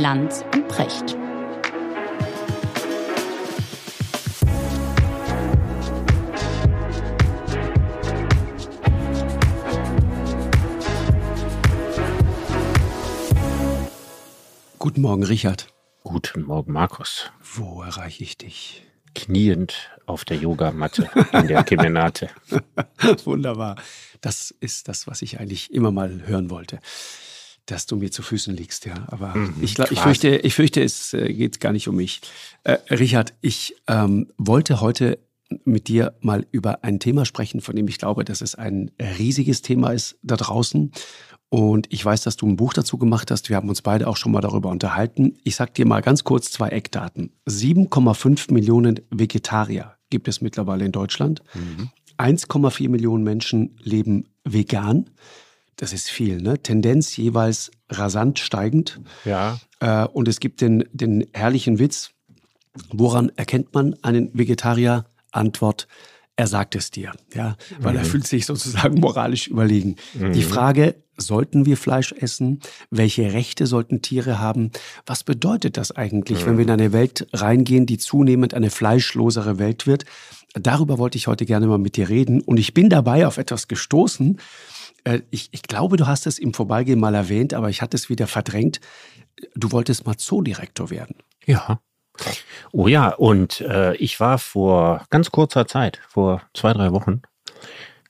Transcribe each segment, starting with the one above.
Lanz und Precht. Guten Morgen, Richard. Guten Morgen, Markus. Wo erreiche ich dich? Kniend auf der Yogamatte in der Kemenate. Wunderbar. Das ist das, was ich eigentlich immer mal hören wollte. Dass du mir zu Füßen liegst, ja. Aber Mhm, ich, glaub, ich, fürchte, ich fürchte, es äh, geht gar nicht um mich. Äh, Richard, ich ähm, wollte heute mit dir mal über ein Thema sprechen, von dem ich glaube, dass es ein riesiges Thema ist da draußen. Und ich weiß, dass du ein Buch dazu gemacht hast. Wir haben uns beide auch schon mal darüber unterhalten. Ich sag dir mal ganz kurz zwei Eckdaten. 7,5 Millionen Vegetarier gibt es mittlerweile in Deutschland. 1,4 Millionen Menschen leben vegan. Das ist viel, ne? Tendenz jeweils rasant steigend. Ja, Äh, und es gibt den, den herrlichen Witz, woran erkennt man einen Vegetarier? Antwort, er sagt es dir, ja, weil er fühlt sich sozusagen moralisch überlegen. Die Frage, sollten wir Fleisch essen? Welche Rechte sollten Tiere haben? Was bedeutet das eigentlich, wenn wir in eine Welt reingehen, die zunehmend eine fleischlosere Welt wird? Darüber wollte ich heute gerne mal mit dir reden. Und ich bin dabei auf etwas gestoßen. Äh, Ich, ich glaube, du hast es im Vorbeigehen mal erwähnt, aber ich hatte es wieder verdrängt. Du wolltest mal Zoodirektor werden. ja. Oh ja, und äh, ich war vor ganz kurzer Zeit, vor zwei, drei Wochen,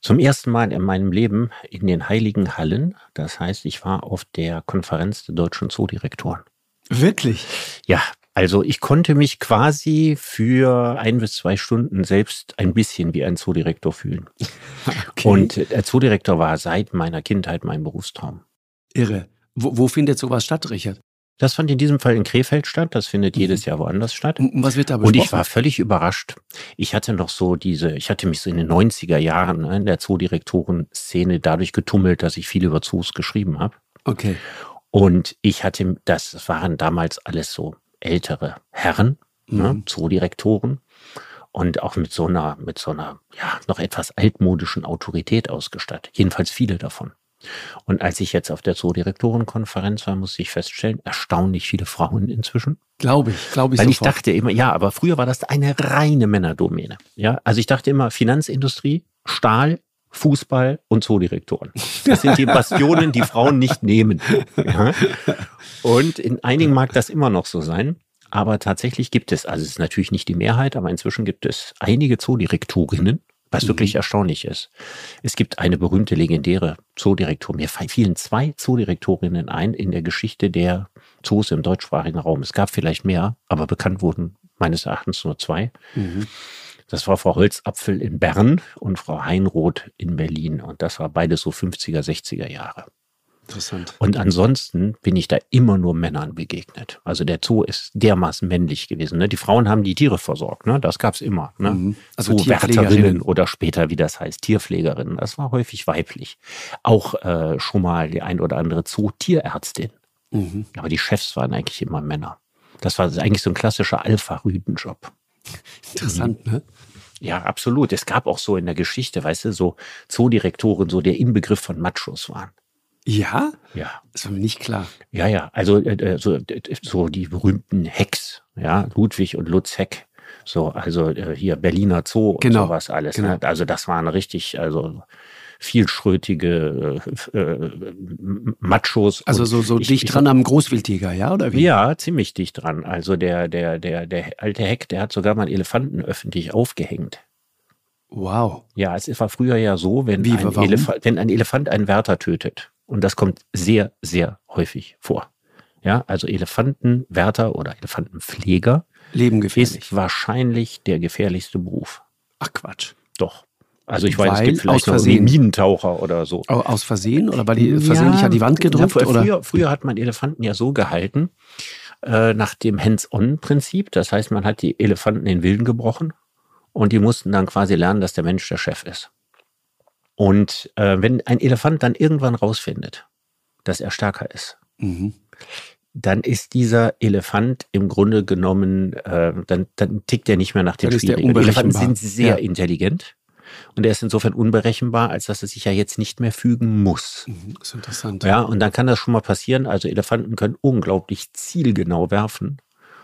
zum ersten Mal in meinem Leben in den Heiligen Hallen. Das heißt, ich war auf der Konferenz der deutschen Zoodirektoren. Wirklich? Ja, also ich konnte mich quasi für ein bis zwei Stunden selbst ein bisschen wie ein Zoodirektor fühlen. Okay. Und der Zoodirektor war seit meiner Kindheit mein Berufstraum. Irre. Wo, wo findet sowas statt, Richard? Das fand in diesem Fall in Krefeld statt. Das findet jedes Jahr woanders statt. Und und was wird da besprochen? Und ich war völlig überrascht. Ich hatte noch so diese, ich hatte mich so in den 90er Jahren ne, in der Zoodirektoren-Szene dadurch getummelt, dass ich viel über Zoos geschrieben habe. Okay. Und ich hatte, das waren damals alles so ältere Herren, ne, Mhm. Zoodirektoren. Und auch mit so einer, mit so einer, ja, noch etwas altmodischen Autorität ausgestattet. Jedenfalls viele davon. Und als ich jetzt auf der Zoodirektorenkonferenz war, musste ich feststellen, erstaunlich viele Frauen inzwischen. Glaube ich, glaube ich Weil ich sofort. dachte immer, ja, aber früher war das eine reine Männerdomäne. Ja, also ich dachte immer Finanzindustrie, Stahl, Fußball und Zoodirektoren. Das sind die Bastionen, die Frauen nicht nehmen. Ja. Und in einigen mag das immer noch so sein. Aber tatsächlich gibt es, also es ist natürlich nicht die Mehrheit, aber inzwischen gibt es einige Zoodirektorinnen, was wirklich erstaunlich ist. Es gibt eine berühmte, legendäre Zoodirektorin. Mir fielen zwei Zoodirektorinnen ein in der Geschichte der Zoos im deutschsprachigen Raum. Es gab vielleicht mehr, aber bekannt wurden meines Erachtens nur zwei. Mhm. Das war Frau Holzapfel in Bern und Frau Heinroth in Berlin. Und das war beides so 50er, 60er Jahre. Interessant. Und ansonsten bin ich da immer nur Männern begegnet. Also der Zoo ist dermaßen männlich gewesen. Ne? Die Frauen haben die Tiere versorgt, ne? das gab's immer. Ne? Mhm. Also Zoowärterinnen oder später, wie das heißt, Tierpflegerinnen. Das war häufig weiblich. Auch äh, schon mal die ein oder andere Zootierärztin. Mhm. Aber die Chefs waren eigentlich immer Männer. Das war eigentlich so ein klassischer Alpha-Rüdenjob. Interessant, ne? Ja, absolut. Es gab auch so in der Geschichte, weißt du, so Zoodirektoren, so der Inbegriff von Machos waren. Ja? Ja, Das war mir nicht klar. ja, ja. Also äh, so, äh, so die berühmten Hecks, ja, Ludwig und Lutz Heck. So, also äh, hier Berliner Zoo und Genau, sowas alles. genau. Ne? Also das waren richtig, also vielschrötige äh, äh, Machos. Also so, so ich- dicht ich- dran am Großwildtiger, ja? Oder wie? Ja, ziemlich dicht dran. Also der, der, der, der alte Heck, der hat sogar mal einen Elefanten öffentlich aufgehängt. Wow. Ja, es war früher ja so, wenn, Wie, ein? Elefant, wenn ein Elefant einen Wärter tötet, und das kommt sehr, sehr häufig vor. Ja, also Elefantenwärter oder Elefantenpfleger Lebengefährlich. ist wahrscheinlich der gefährlichste Beruf. Ach Quatsch. Doch. Also ich weiß, es gibt vielleicht aus Versehen. Minentaucher oder so. Au- Aus Versehen oder weil die versehentlich an die Wand gedrückt? Ja, oder? früher, früher hat man Elefanten ja so gehalten, äh, nach dem Hands-on-Prinzip. Das heißt, man hat die Elefanten in Wilden gebrochen und die mussten dann quasi lernen, dass der Mensch der Chef ist. Und äh, wenn ein Elefant dann irgendwann rausfindet, dass er stärker ist, Mhm. dann ist dieser Elefant im Grunde genommen, äh, dann, dann tickt er nicht mehr nach der Spielregeln. Elefanten sind sehr Ja. intelligent. Und er ist insofern unberechenbar, als dass er sich ja jetzt nicht mehr fügen muss. Mhm, das ist interessant. Ja, und dann kann das schon mal passieren. Also Elefanten können unglaublich zielgenau werfen.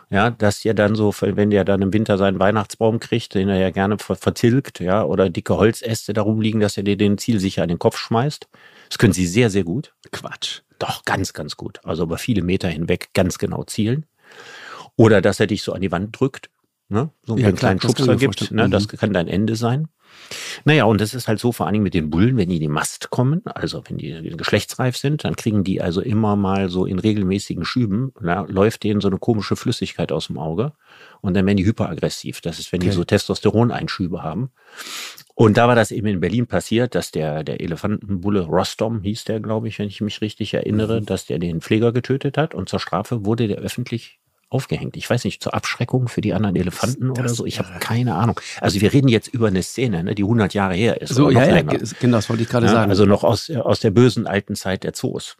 Ja, dass ja dann so, wenn der dann im Winter seinen Weihnachtsbaum kriegt, den er ja gerne vertilgt, ja, oder dicke Holzäste darum liegen, dass er dir den Ziel sicher an den Kopf schmeißt. Das können sie sehr, sehr gut. Quatsch. Doch, ganz, ganz gut. Also über viele Meter hinweg ganz genau zielen. Oder dass er dich so an die Wand drückt, ne? so einen Ja, kleinen klar, kann Schubser gibt. Ne? Mhm. Das kann dein Ende sein. Naja, und das ist halt so, vor allen Dingen mit den Bullen, wenn die in die Mast kommen, also wenn die geschlechtsreif sind, dann kriegen die also immer mal so in regelmäßigen Schüben, na, läuft denen so eine komische Flüssigkeit aus dem Auge und dann werden die hyperaggressiv. Das ist, wenn die Okay. so Testosteroneinschübe haben. Und da war das eben in Berlin passiert, dass der, der Elefantenbulle Rostom hieß der, glaube ich, wenn ich mich richtig erinnere, dass der den Pfleger getötet hat und zur Strafe wurde der öffentlich aufgehängt. Ich weiß nicht, zur Abschreckung für die anderen Elefanten Das oder so. Ich habe irre. keine Ahnung. Also wir reden jetzt über eine Szene, ne, die 100 Jahre her ist. So, ja, ja, genau, das wollte ich gerade Ja, sagen. Also noch aus, aus der bösen alten Zeit der Zoos.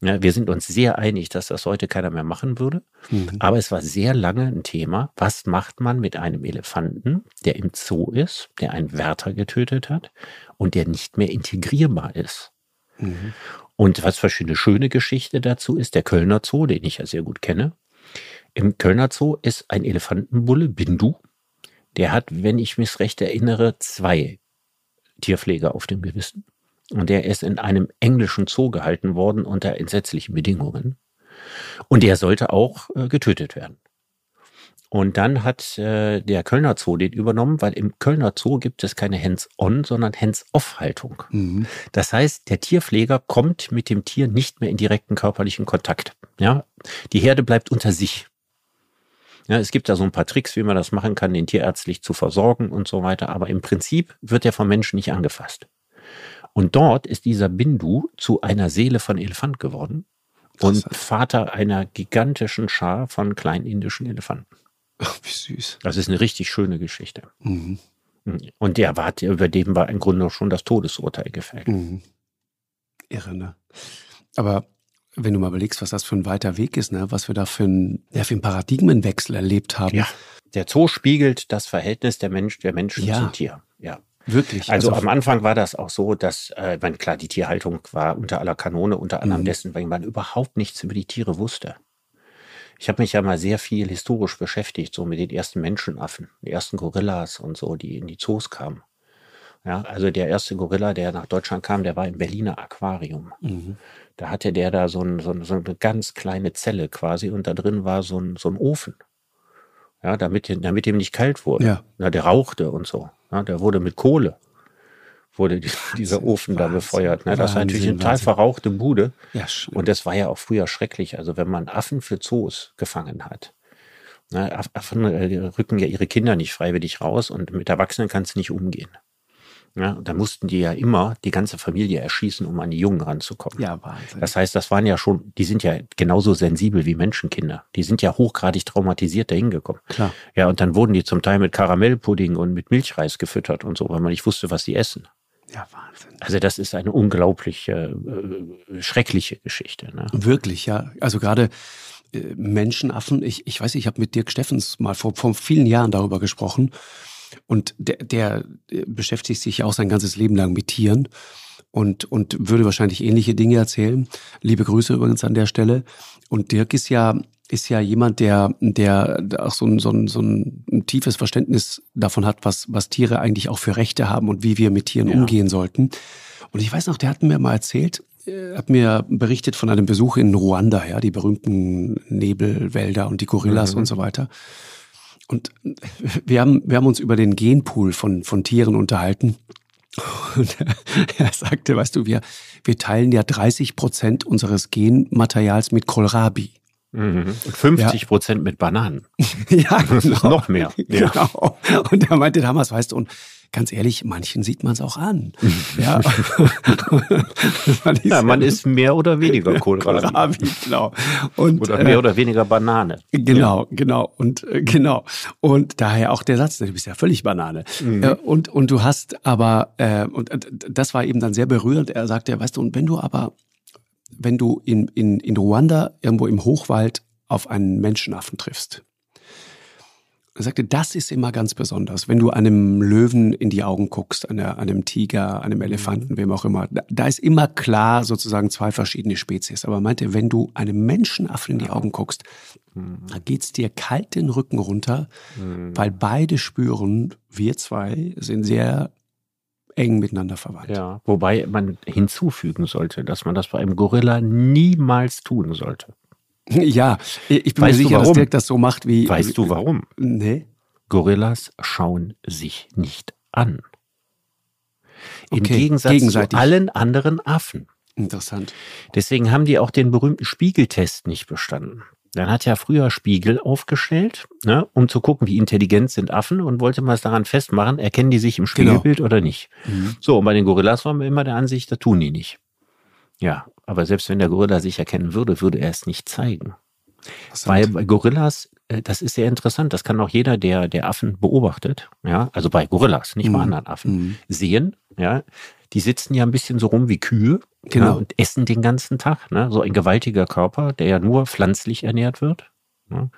Ja, wir sind uns sehr einig, dass das heute keiner mehr machen würde. Mhm. Aber es war sehr lange ein Thema. Was macht man mit einem Elefanten, der im Zoo ist, der einen Wärter getötet hat und der nicht mehr integrierbar ist? Mhm. Und was für eine schöne Geschichte dazu ist, der Kölner Zoo, den ich ja sehr gut kenne. Im Kölner Zoo ist ein Elefantenbulle, Bindu. Der hat, wenn ich mich recht erinnere, zwei Tierpfleger auf dem Gewissen. Und der ist in einem englischen Zoo gehalten worden unter entsetzlichen Bedingungen. Und der sollte auch äh, getötet werden. Und dann hat äh, der Kölner Zoo den übernommen, weil im Kölner Zoo gibt es keine Hands-on, sondern Hands-off-Haltung. Mhm. Das heißt, der Tierpfleger kommt mit dem Tier nicht mehr in direkten körperlichen Kontakt. Ja, die Herde bleibt unter sich. Ja, es gibt da so ein paar Tricks, wie man das machen kann, den tierärztlich zu versorgen und so weiter. Aber im Prinzip wird er vom Menschen nicht angefasst. Und dort ist dieser Bindu zu einer Seele von Elefant geworden und. Vater einer gigantischen Schar von kleinen indischen Elefanten. Ach, wie süß. Das ist eine richtig schöne Geschichte. Mhm. Und der war, über dem war im Grunde schon das Todesurteil gefällt. Mhm. Irre, ne? Aber wenn du mal überlegst, was das für ein weiter Weg ist, ne? was wir da für einen, ja, für einen Paradigmenwechsel erlebt haben. Ja. Der Zoo spiegelt das Verhältnis der, Mensch, der Menschen Ja. zum Tier. Ja. Wirklich. Also, am Anfang war das auch so, dass, äh, wenn klar, die Tierhaltung war unter aller Kanone, unter anderem Mhm. dessen, weil man überhaupt nichts über die Tiere wusste. Ich habe mich ja mal sehr viel historisch beschäftigt, so mit den ersten Menschenaffen, die ersten Gorillas und so, die in die Zoos kamen. Ja, also der erste Gorilla, der nach Deutschland kam, der war im Berliner Aquarium. mhm. Da hatte der da so, ein, so, ein, so eine ganz kleine Zelle quasi und da drin war so ein, so ein Ofen. Ja, damit, damit ihm nicht kalt wurde. Ja. Na, der rauchte und so. Ja, der wurde mit Kohle, wurde die, dieser Wahnsinn, Ofen da Wahnsinn, befeuert. Ne? Das war natürlich eine Wahnsinn, total Wahnsinn. verrauchte Bude. Ja. Und das war ja auch früher schrecklich. Also wenn man Affen für Zoos gefangen hat. Aff- Affen äh, rücken ja ihre Kinder nicht freiwillig raus und mit Erwachsenen kannst du nicht umgehen. Ja, und da mussten die ja immer die ganze Familie erschießen, um an die Jungen ranzukommen. ja, Wahnsinn. Das heißt, das waren ja schon, die sind ja genauso sensibel wie Menschenkinder. Die sind ja hochgradig traumatisiert dahin gekommen. Klar. Ja, und dann wurden die zum Teil mit Karamellpudding und mit Milchreis gefüttert und so, weil man nicht wusste, was sie essen. Ja, Wahnsinn. Also das ist eine unglaublich äh, äh, schreckliche Geschichte. Ne? Wirklich, ja. Also gerade äh, Menschenaffen, ich, ich weiß, ich habe mit Dirk Steffens mal vor, vor vielen Jahren darüber gesprochen. Und der, der äh, beschäftigt sich ja auch sein ganzes Leben lang mit Tieren und, und würde wahrscheinlich ähnliche Dinge erzählen. Liebe Grüße übrigens an der Stelle. Und Dirk ist ja, ist ja jemand, der, der auch so ein, so, ein, so ein tiefes Verständnis davon hat, was, was Tiere eigentlich auch für Rechte haben und wie wir mit Tieren Ja. umgehen sollten. Und ich weiß noch, der hat mir mal erzählt, äh, hat mir berichtet von einem Besuch in Ruanda, ja, die berühmten Nebelwälder und die Gorillas Mhm. und so weiter. Und wir haben, wir haben uns über den Genpool von, von Tieren unterhalten. Und er sagte, weißt du, wir, wir teilen ja 30 Prozent unseres Genmaterials mit Kohlrabi. Mhm. Und 50 Prozent mit Bananen. Ja, Das ist noch mehr. Ja. Genau. Und er meinte damals, weißt du, und ganz ehrlich, manchen sieht man es auch an. ja. Ja, man isst mehr oder weniger Kohlrabi. Kohlrabi, genau. Und, Oder äh, mehr oder weniger Banane. Genau, genau und äh, genau und daher auch der Satz, du bist ja völlig Banane. Äh, und und du hast aber äh, und äh, das war eben dann sehr berührend. Er sagte, weißt du, und wenn du aber wenn du in in in Ruanda irgendwo im Hochwald auf einen Menschenaffen triffst, Er sagte, das ist immer ganz besonders, wenn du einem Löwen in die Augen guckst, einer, einem Tiger, einem Elefanten, wem auch immer. Da, da ist immer klar sozusagen zwei verschiedene Spezies. Aber er meinte, wenn du einem Menschenaffen in die Augen guckst, mhm. da geht's dir kalt den Rücken runter, mhm. weil beide spüren, wir zwei sind sehr eng miteinander verwandt. Ja, wobei man hinzufügen sollte, dass man das bei einem Gorilla niemals tun sollte. Ja, ich bin weißt mir sicher, dass Dirk das so macht wie. Weißt du warum? Nee. Gorillas schauen sich nicht an. Im okay. Gegensatz zu allen anderen Affen. Interessant. Deswegen haben die auch den berühmten Spiegeltest nicht bestanden. Dann hat ja früher Spiegel aufgestellt, ne, um zu gucken, wie intelligent sind Affen und wollte mal es daran festmachen, erkennen die sich im genau. Spiegelbild genau. oder nicht. Mhm. So, und bei den Gorillas waren wir immer der Ansicht, da tun die nicht. Ja, aber selbst wenn der Gorilla sich erkennen würde, würde er es nicht zeigen. Weil bei Gorillas, äh, das ist sehr interessant, das kann auch jeder, der, der Affen beobachtet, ja, also bei Gorillas, nicht mhm. bei anderen Affen, mhm. sehen, ja, die sitzen ja ein bisschen so rum wie Kühe genau. ja, und essen den ganzen Tag, ne? so ein gewaltiger Körper, der ja nur pflanzlich ernährt wird. Ja.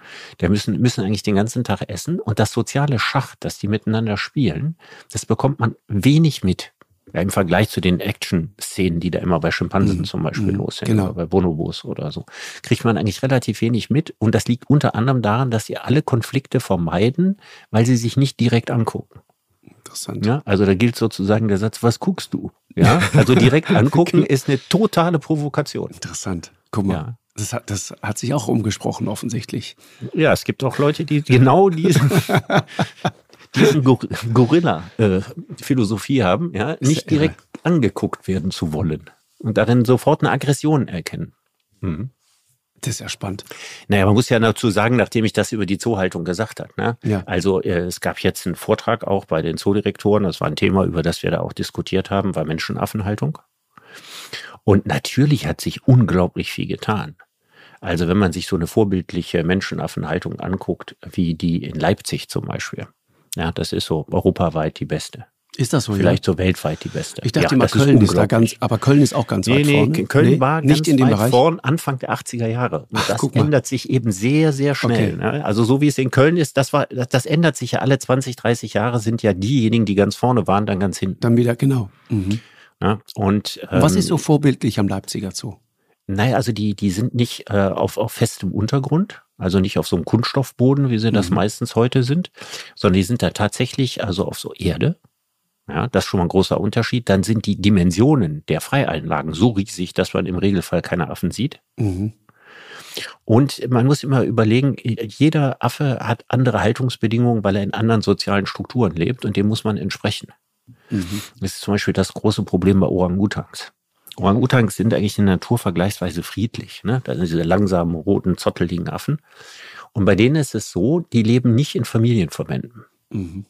Der müssen, müssen eigentlich den ganzen Tag essen und das soziale Schach, das die miteinander spielen, das bekommt man wenig mit. Ja, Im Vergleich zu den Action-Szenen, die da immer bei Schimpansen mhm. zum Beispiel mhm. los sind, genau. oder bei Bonobos oder so, kriegt man eigentlich relativ wenig mit. Und das liegt unter anderem daran, dass sie alle Konflikte vermeiden, weil sie sich nicht direkt angucken. Interessant. Ja, also da gilt sozusagen der Satz, was guckst du? Ja, also direkt angucken ist eine totale Provokation. Interessant. Guck mal. Ja. Das hat, das hat sich auch umgesprochen, offensichtlich. Ja, es gibt auch Leute, die genau diesen, diesen Gorilla-Philosophie äh, haben, ja, nicht direkt angeguckt werden zu wollen und darin sofort eine Aggression erkennen. Mhm. Das ist ja spannend. Naja, man muss ja dazu sagen, nachdem ich das über die Zoohaltung gesagt habe. Ne? Ja. Also äh, es gab jetzt einen Vortrag auch bei den Zoodirektoren, das war ein Thema, über das wir da auch diskutiert haben, war Menschenaffenhaltung. Und natürlich hat sich unglaublich viel getan. Also wenn man sich so eine vorbildliche Menschenaffenhaltung anguckt, wie die in Leipzig zum Beispiel, ja, das ist so europaweit die beste. Ist das so? Vielleicht ja? so weltweit die beste. Ich dachte ja, immer, Köln ist, ist, da ganz, aber Köln ist auch ganz nee, weit nee, vorne. Köln nee, war nicht in dem Bereich. vorn, Anfang der 80er Jahre. Und Ach, das ändert sich eben sehr, sehr schnell. Okay. Ne? Also so wie es in Köln ist, das war, das, das, ändert sich ja alle 20, 30 Jahre sind ja diejenigen, die ganz vorne waren, dann ganz hinten. Dann wieder, genau. Mhm. Ja, und, ähm, Was ist so vorbildlich am Leipziger Zoo? Naja, also die, die sind nicht äh, auf, auf festem Untergrund, also nicht auf so einem Kunststoffboden, wie sie das mhm. meistens heute sind, sondern die sind da tatsächlich also auf so Erde. Ja, das ist schon mal ein großer Unterschied. Dann sind die Dimensionen der Freieinlagen so riesig, dass man im Regelfall keine Affen sieht. Mhm. Und man muss immer überlegen, jeder Affe hat andere Haltungsbedingungen, weil er in anderen sozialen Strukturen lebt und dem muss man entsprechen. Mhm. Das ist zum Beispiel das große Problem bei Orang-Utans. Orang-Utans sind eigentlich in der Natur vergleichsweise friedlich. Ne? Das sind diese langsamen, roten, zotteligen Affen. Und bei denen ist es so, die leben nicht in Familienverbänden. Mhm.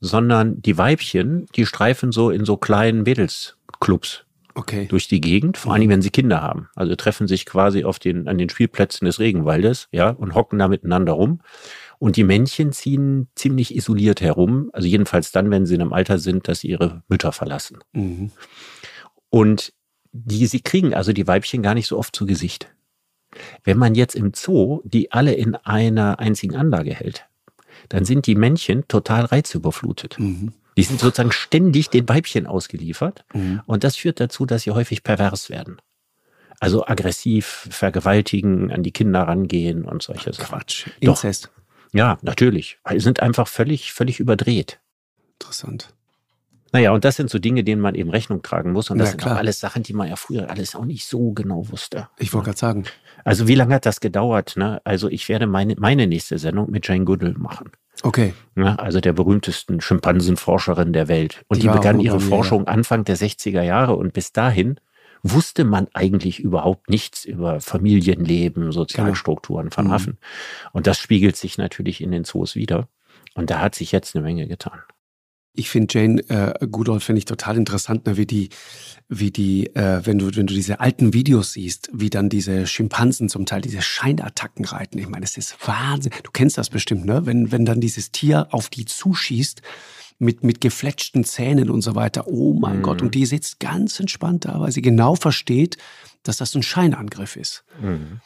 Sondern die Weibchen, die streifen so in so kleinen Mädelsclubs okay. durch die Gegend, vor allem wenn sie Kinder haben. Also treffen sich quasi auf den, an den Spielplätzen des Regenwaldes, ja, und hocken da miteinander rum. Und die Männchen ziehen ziemlich isoliert herum, also jedenfalls dann, wenn sie in einem Alter sind, dass sie ihre Mütter verlassen. Mhm. Und die sie kriegen also die Weibchen gar nicht so oft zu Gesicht. Wenn man jetzt im Zoo die alle in einer einzigen Anlage hält, dann sind die Männchen total reizüberflutet. Mhm. Die sind sozusagen ständig den Weibchen ausgeliefert mhm. und das führt dazu, dass sie häufig pervers werden. Also aggressiv, vergewaltigen, an die Kinder rangehen und solche Sachen. Quatsch. Inzest. Doch. Ja, natürlich. Sie sind einfach völlig, völlig überdreht. Interessant. Naja, und das sind so Dinge, denen man eben Rechnung tragen muss. Und das ja, sind auch alles Sachen, die man ja früher alles auch nicht so genau wusste. Ich wollte gerade sagen. Also wie lange hat das gedauert? Ne? Also ich werde meine, meine nächste Sendung mit Jane Goodall machen. Okay. Ja, also der berühmtesten Schimpansenforscherin der Welt. Und die, die begann ihre Forschung Anfang der 60er Jahre und bis dahin wusste man eigentlich überhaupt nichts über Familienleben, Sozialstrukturen von genau. Affen. Und das spiegelt sich natürlich in den Zoos wieder. Und da hat sich jetzt eine Menge getan ich finde Jane äh, Goodall finde ich total interessant, ne, wie die, wie die, äh, wenn du wenn du diese alten Videos siehst, wie dann diese Schimpansen zum Teil diese Scheinattacken reiten. Ich meine, das ist Wahnsinn. Du kennst das bestimmt, ne? Wenn wenn dann dieses Tier auf die zuschießt mit mit gefletschten Zähnen und so weiter. Oh mein mhm. Gott! Und die sitzt ganz entspannt da, weil sie genau versteht, dass das ein Scheinangriff ist. Mhm.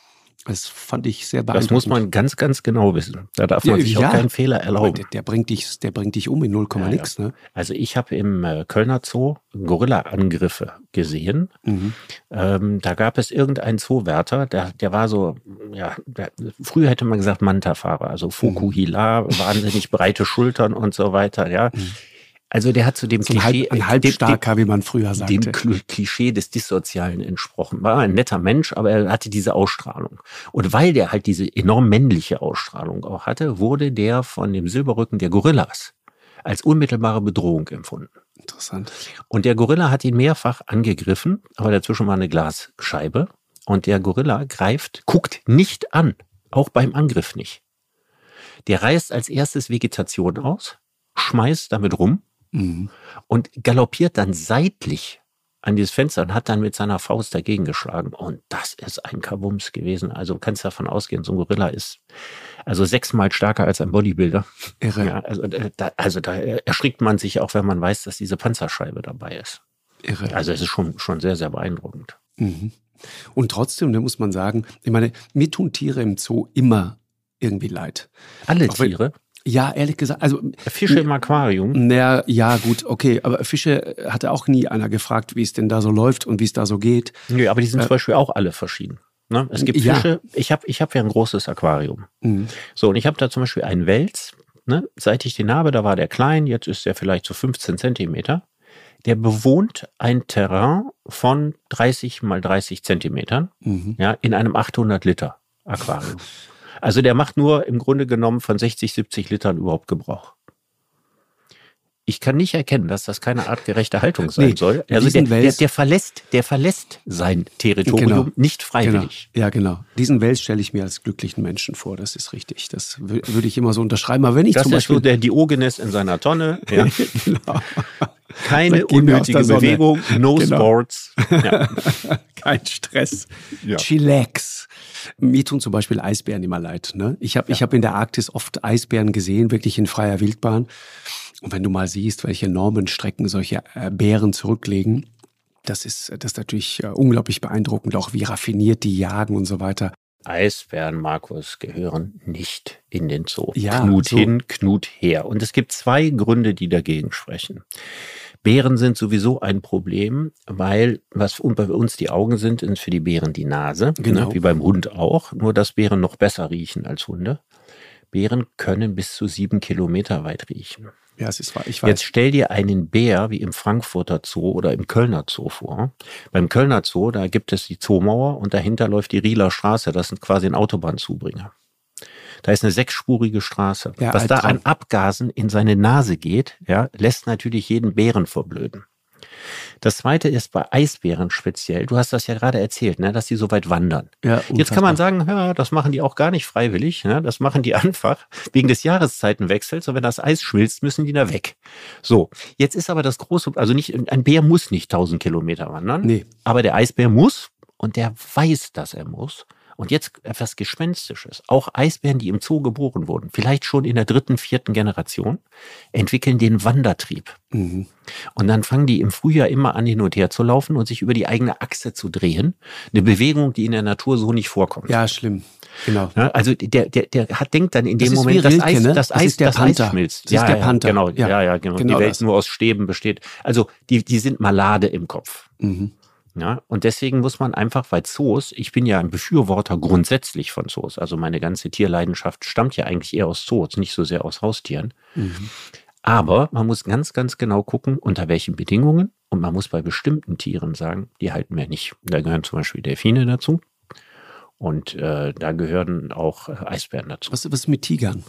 Das fand ich sehr beeindruckend. Das muss man ganz, ganz genau wissen. Da darf man Ja, sich ja. auch keinen Fehler erlauben. Der, der, bringt dich, der bringt dich um in 0, Ja, nix. Ne? Also ich habe im äh, Kölner Zoo Gorilla-Angriffe gesehen. Mhm. Ähm, da gab es irgendeinen Zoowärter, der, der war so, ja, der, früher hätte man gesagt Manta-Fahrer, also Fokuhila, wahnsinnig breite Schultern und so weiter, ja. Also der hat zu dem So ein, Klischee, halb, ein dem- Halbstarker, wie man früher dem, sagte. dem Kl- Klischee des Dissozialen entsprochen. War ein netter Mensch, aber er hatte diese Ausstrahlung. Und weil der halt diese enorm männliche Ausstrahlung auch hatte, wurde der von dem Silberrücken der Gorillas als unmittelbare Bedrohung empfunden. Interessant. Und der Gorilla hat ihn mehrfach angegriffen, aber dazwischen war eine Glasscheibe. Und der Gorilla greift, guckt nicht an, auch beim Angriff nicht. Der reißt als erstes Vegetation aus, schmeißt damit rum Mhm. und galoppiert dann seitlich an dieses Fenster und hat dann mit seiner Faust dagegen geschlagen. Und das ist ein Kabums gewesen. Also du kannst davon ausgehen, so ein Gorilla ist also sechsmal stärker als ein Bodybuilder. Irre. Ja, also, äh, da, also da erschrickt man sich auch, wenn man weiß, dass diese Panzerscheibe dabei ist. Irre. Also es ist schon, schon sehr, sehr beeindruckend. Mhm. Und trotzdem, da muss man sagen, ich meine, mir tun Tiere im Zoo immer irgendwie leid. Alle Tiere, Ja, ehrlich gesagt, also Fische im Aquarium, Na, ja, gut, okay. Aber Fische hatte auch nie einer gefragt, wie es denn da so läuft und wie es da so geht. Nö, aber die sind zum Beispiel auch alle verschieden. Ne? Es gibt Ja. Fische, ich habe ich hab ja ein großes Aquarium. Mhm. So, und ich habe da zum Beispiel einen Wels. Ne? Seit ich den habe, da war der klein, jetzt ist der vielleicht so 15 Zentimeter. Der bewohnt ein Terrain von 30 mal 30 Zentimetern Mhm. ja, in einem 800 Liter Aquarium. Also der macht nur im Grunde genommen von 60, 70 Litern überhaupt Gebrauch. Ich kann nicht erkennen, dass das keine artgerechte Haltung sein Nee, soll. ja, Also der, der, der verlässt, der verlässt sein Territorium Genau. nicht Genau. freiwillig. Ja, genau. Diesen Wels stelle ich mir als glücklichen Menschen vor. Das ist richtig. Das wü- würde ich immer so unterschreiben. Aber wenn ich Das zum ist Beispiel so der Diogenes in seiner Tonne. Ja. genau, Keine unnötige. Bewegung, no Genau. sports. Ja. kein Stress. Ja. Chillax. Mir tun zum Beispiel Eisbären immer leid. Ne? Ich habe ich hab in der Arktis oft Eisbären gesehen, wirklich in freier Wildbahn. Und wenn du mal siehst, welche enormen Strecken solche äh, Bären zurücklegen, das ist, das ist natürlich äh, unglaublich beeindruckend, auch wie raffiniert die jagen und so weiter. Eisbären, Markus, gehören nicht in den Zoo. Ja, Knut so. hin, Knut her. Und es gibt zwei Gründe, die dagegen sprechen. Bären sind sowieso ein Problem, weil was bei uns die Augen sind, sind für die Bären die Nase, Genau. ne, wie beim Hund auch, nur dass Bären noch besser riechen als Hunde. Bären können bis zu sieben Kilometer weit riechen. Ja, es ist wahr. Ich weiß. Jetzt stell dir einen Bär wie im Frankfurter Zoo oder im Kölner Zoo vor. Beim Kölner Zoo, da gibt es die Zoomauer und dahinter läuft die Rieler Straße. Das sind quasi ein Autobahnzubringer. Da ist eine sechsspurige Straße. Ja, Was da Albtraum. an Abgasen in seine Nase geht, ja, lässt natürlich jeden Bären verblöden. Das zweite ist bei Eisbären speziell. Du hast das ja gerade erzählt, ne, dass sie so weit wandern. ja, Jetzt kann man sagen, ja, das machen die auch gar nicht freiwillig. Ne? Das machen die einfach wegen des Jahreszeitenwechsels. Und wenn das Eis schmilzt, müssen die da weg. So, jetzt ist aber das große, also nicht, ein Bär muss nicht 1000 Kilometer wandern. Nee. Aber der Eisbär muss und der weiß, dass er muss. Und jetzt etwas Gespenstisches. Auch Eisbären, die im Zoo geboren wurden, vielleicht schon in der dritten, vierten Generation, entwickeln den Wandertrieb. Mhm. Und dann fangen die im Frühjahr immer an, hin und her zu laufen und sich über die eigene Achse zu drehen. Eine Bewegung, die in der Natur so nicht vorkommt. Ja, schlimm. Genau. Ja, also der, der, der hat, denkt dann in Das dem Moment, wie das Rilke, Eis, ne? das Eis, das Panther. Eis schmilzt. Das ist der Panther. Ja, genau, Ja, ja, ja, genau. genau die Welt das. nur aus Stäben besteht. Also die, die sind malade im Kopf. Mhm. Ja, und deswegen muss man einfach bei Zoos, ich bin ja ein Befürworter grundsätzlich von Zoos, also meine ganze Tierleidenschaft stammt ja eigentlich eher aus Zoos, nicht so sehr aus Haustieren. Mhm. Aber man muss ganz, ganz genau gucken, unter welchen Bedingungen. Und man muss bei bestimmten Tieren sagen, die halten wir nicht. Da gehören zum Beispiel Delfine dazu. Und äh, da gehören auch äh, Eisbären dazu. Was, was ist mit Tigern?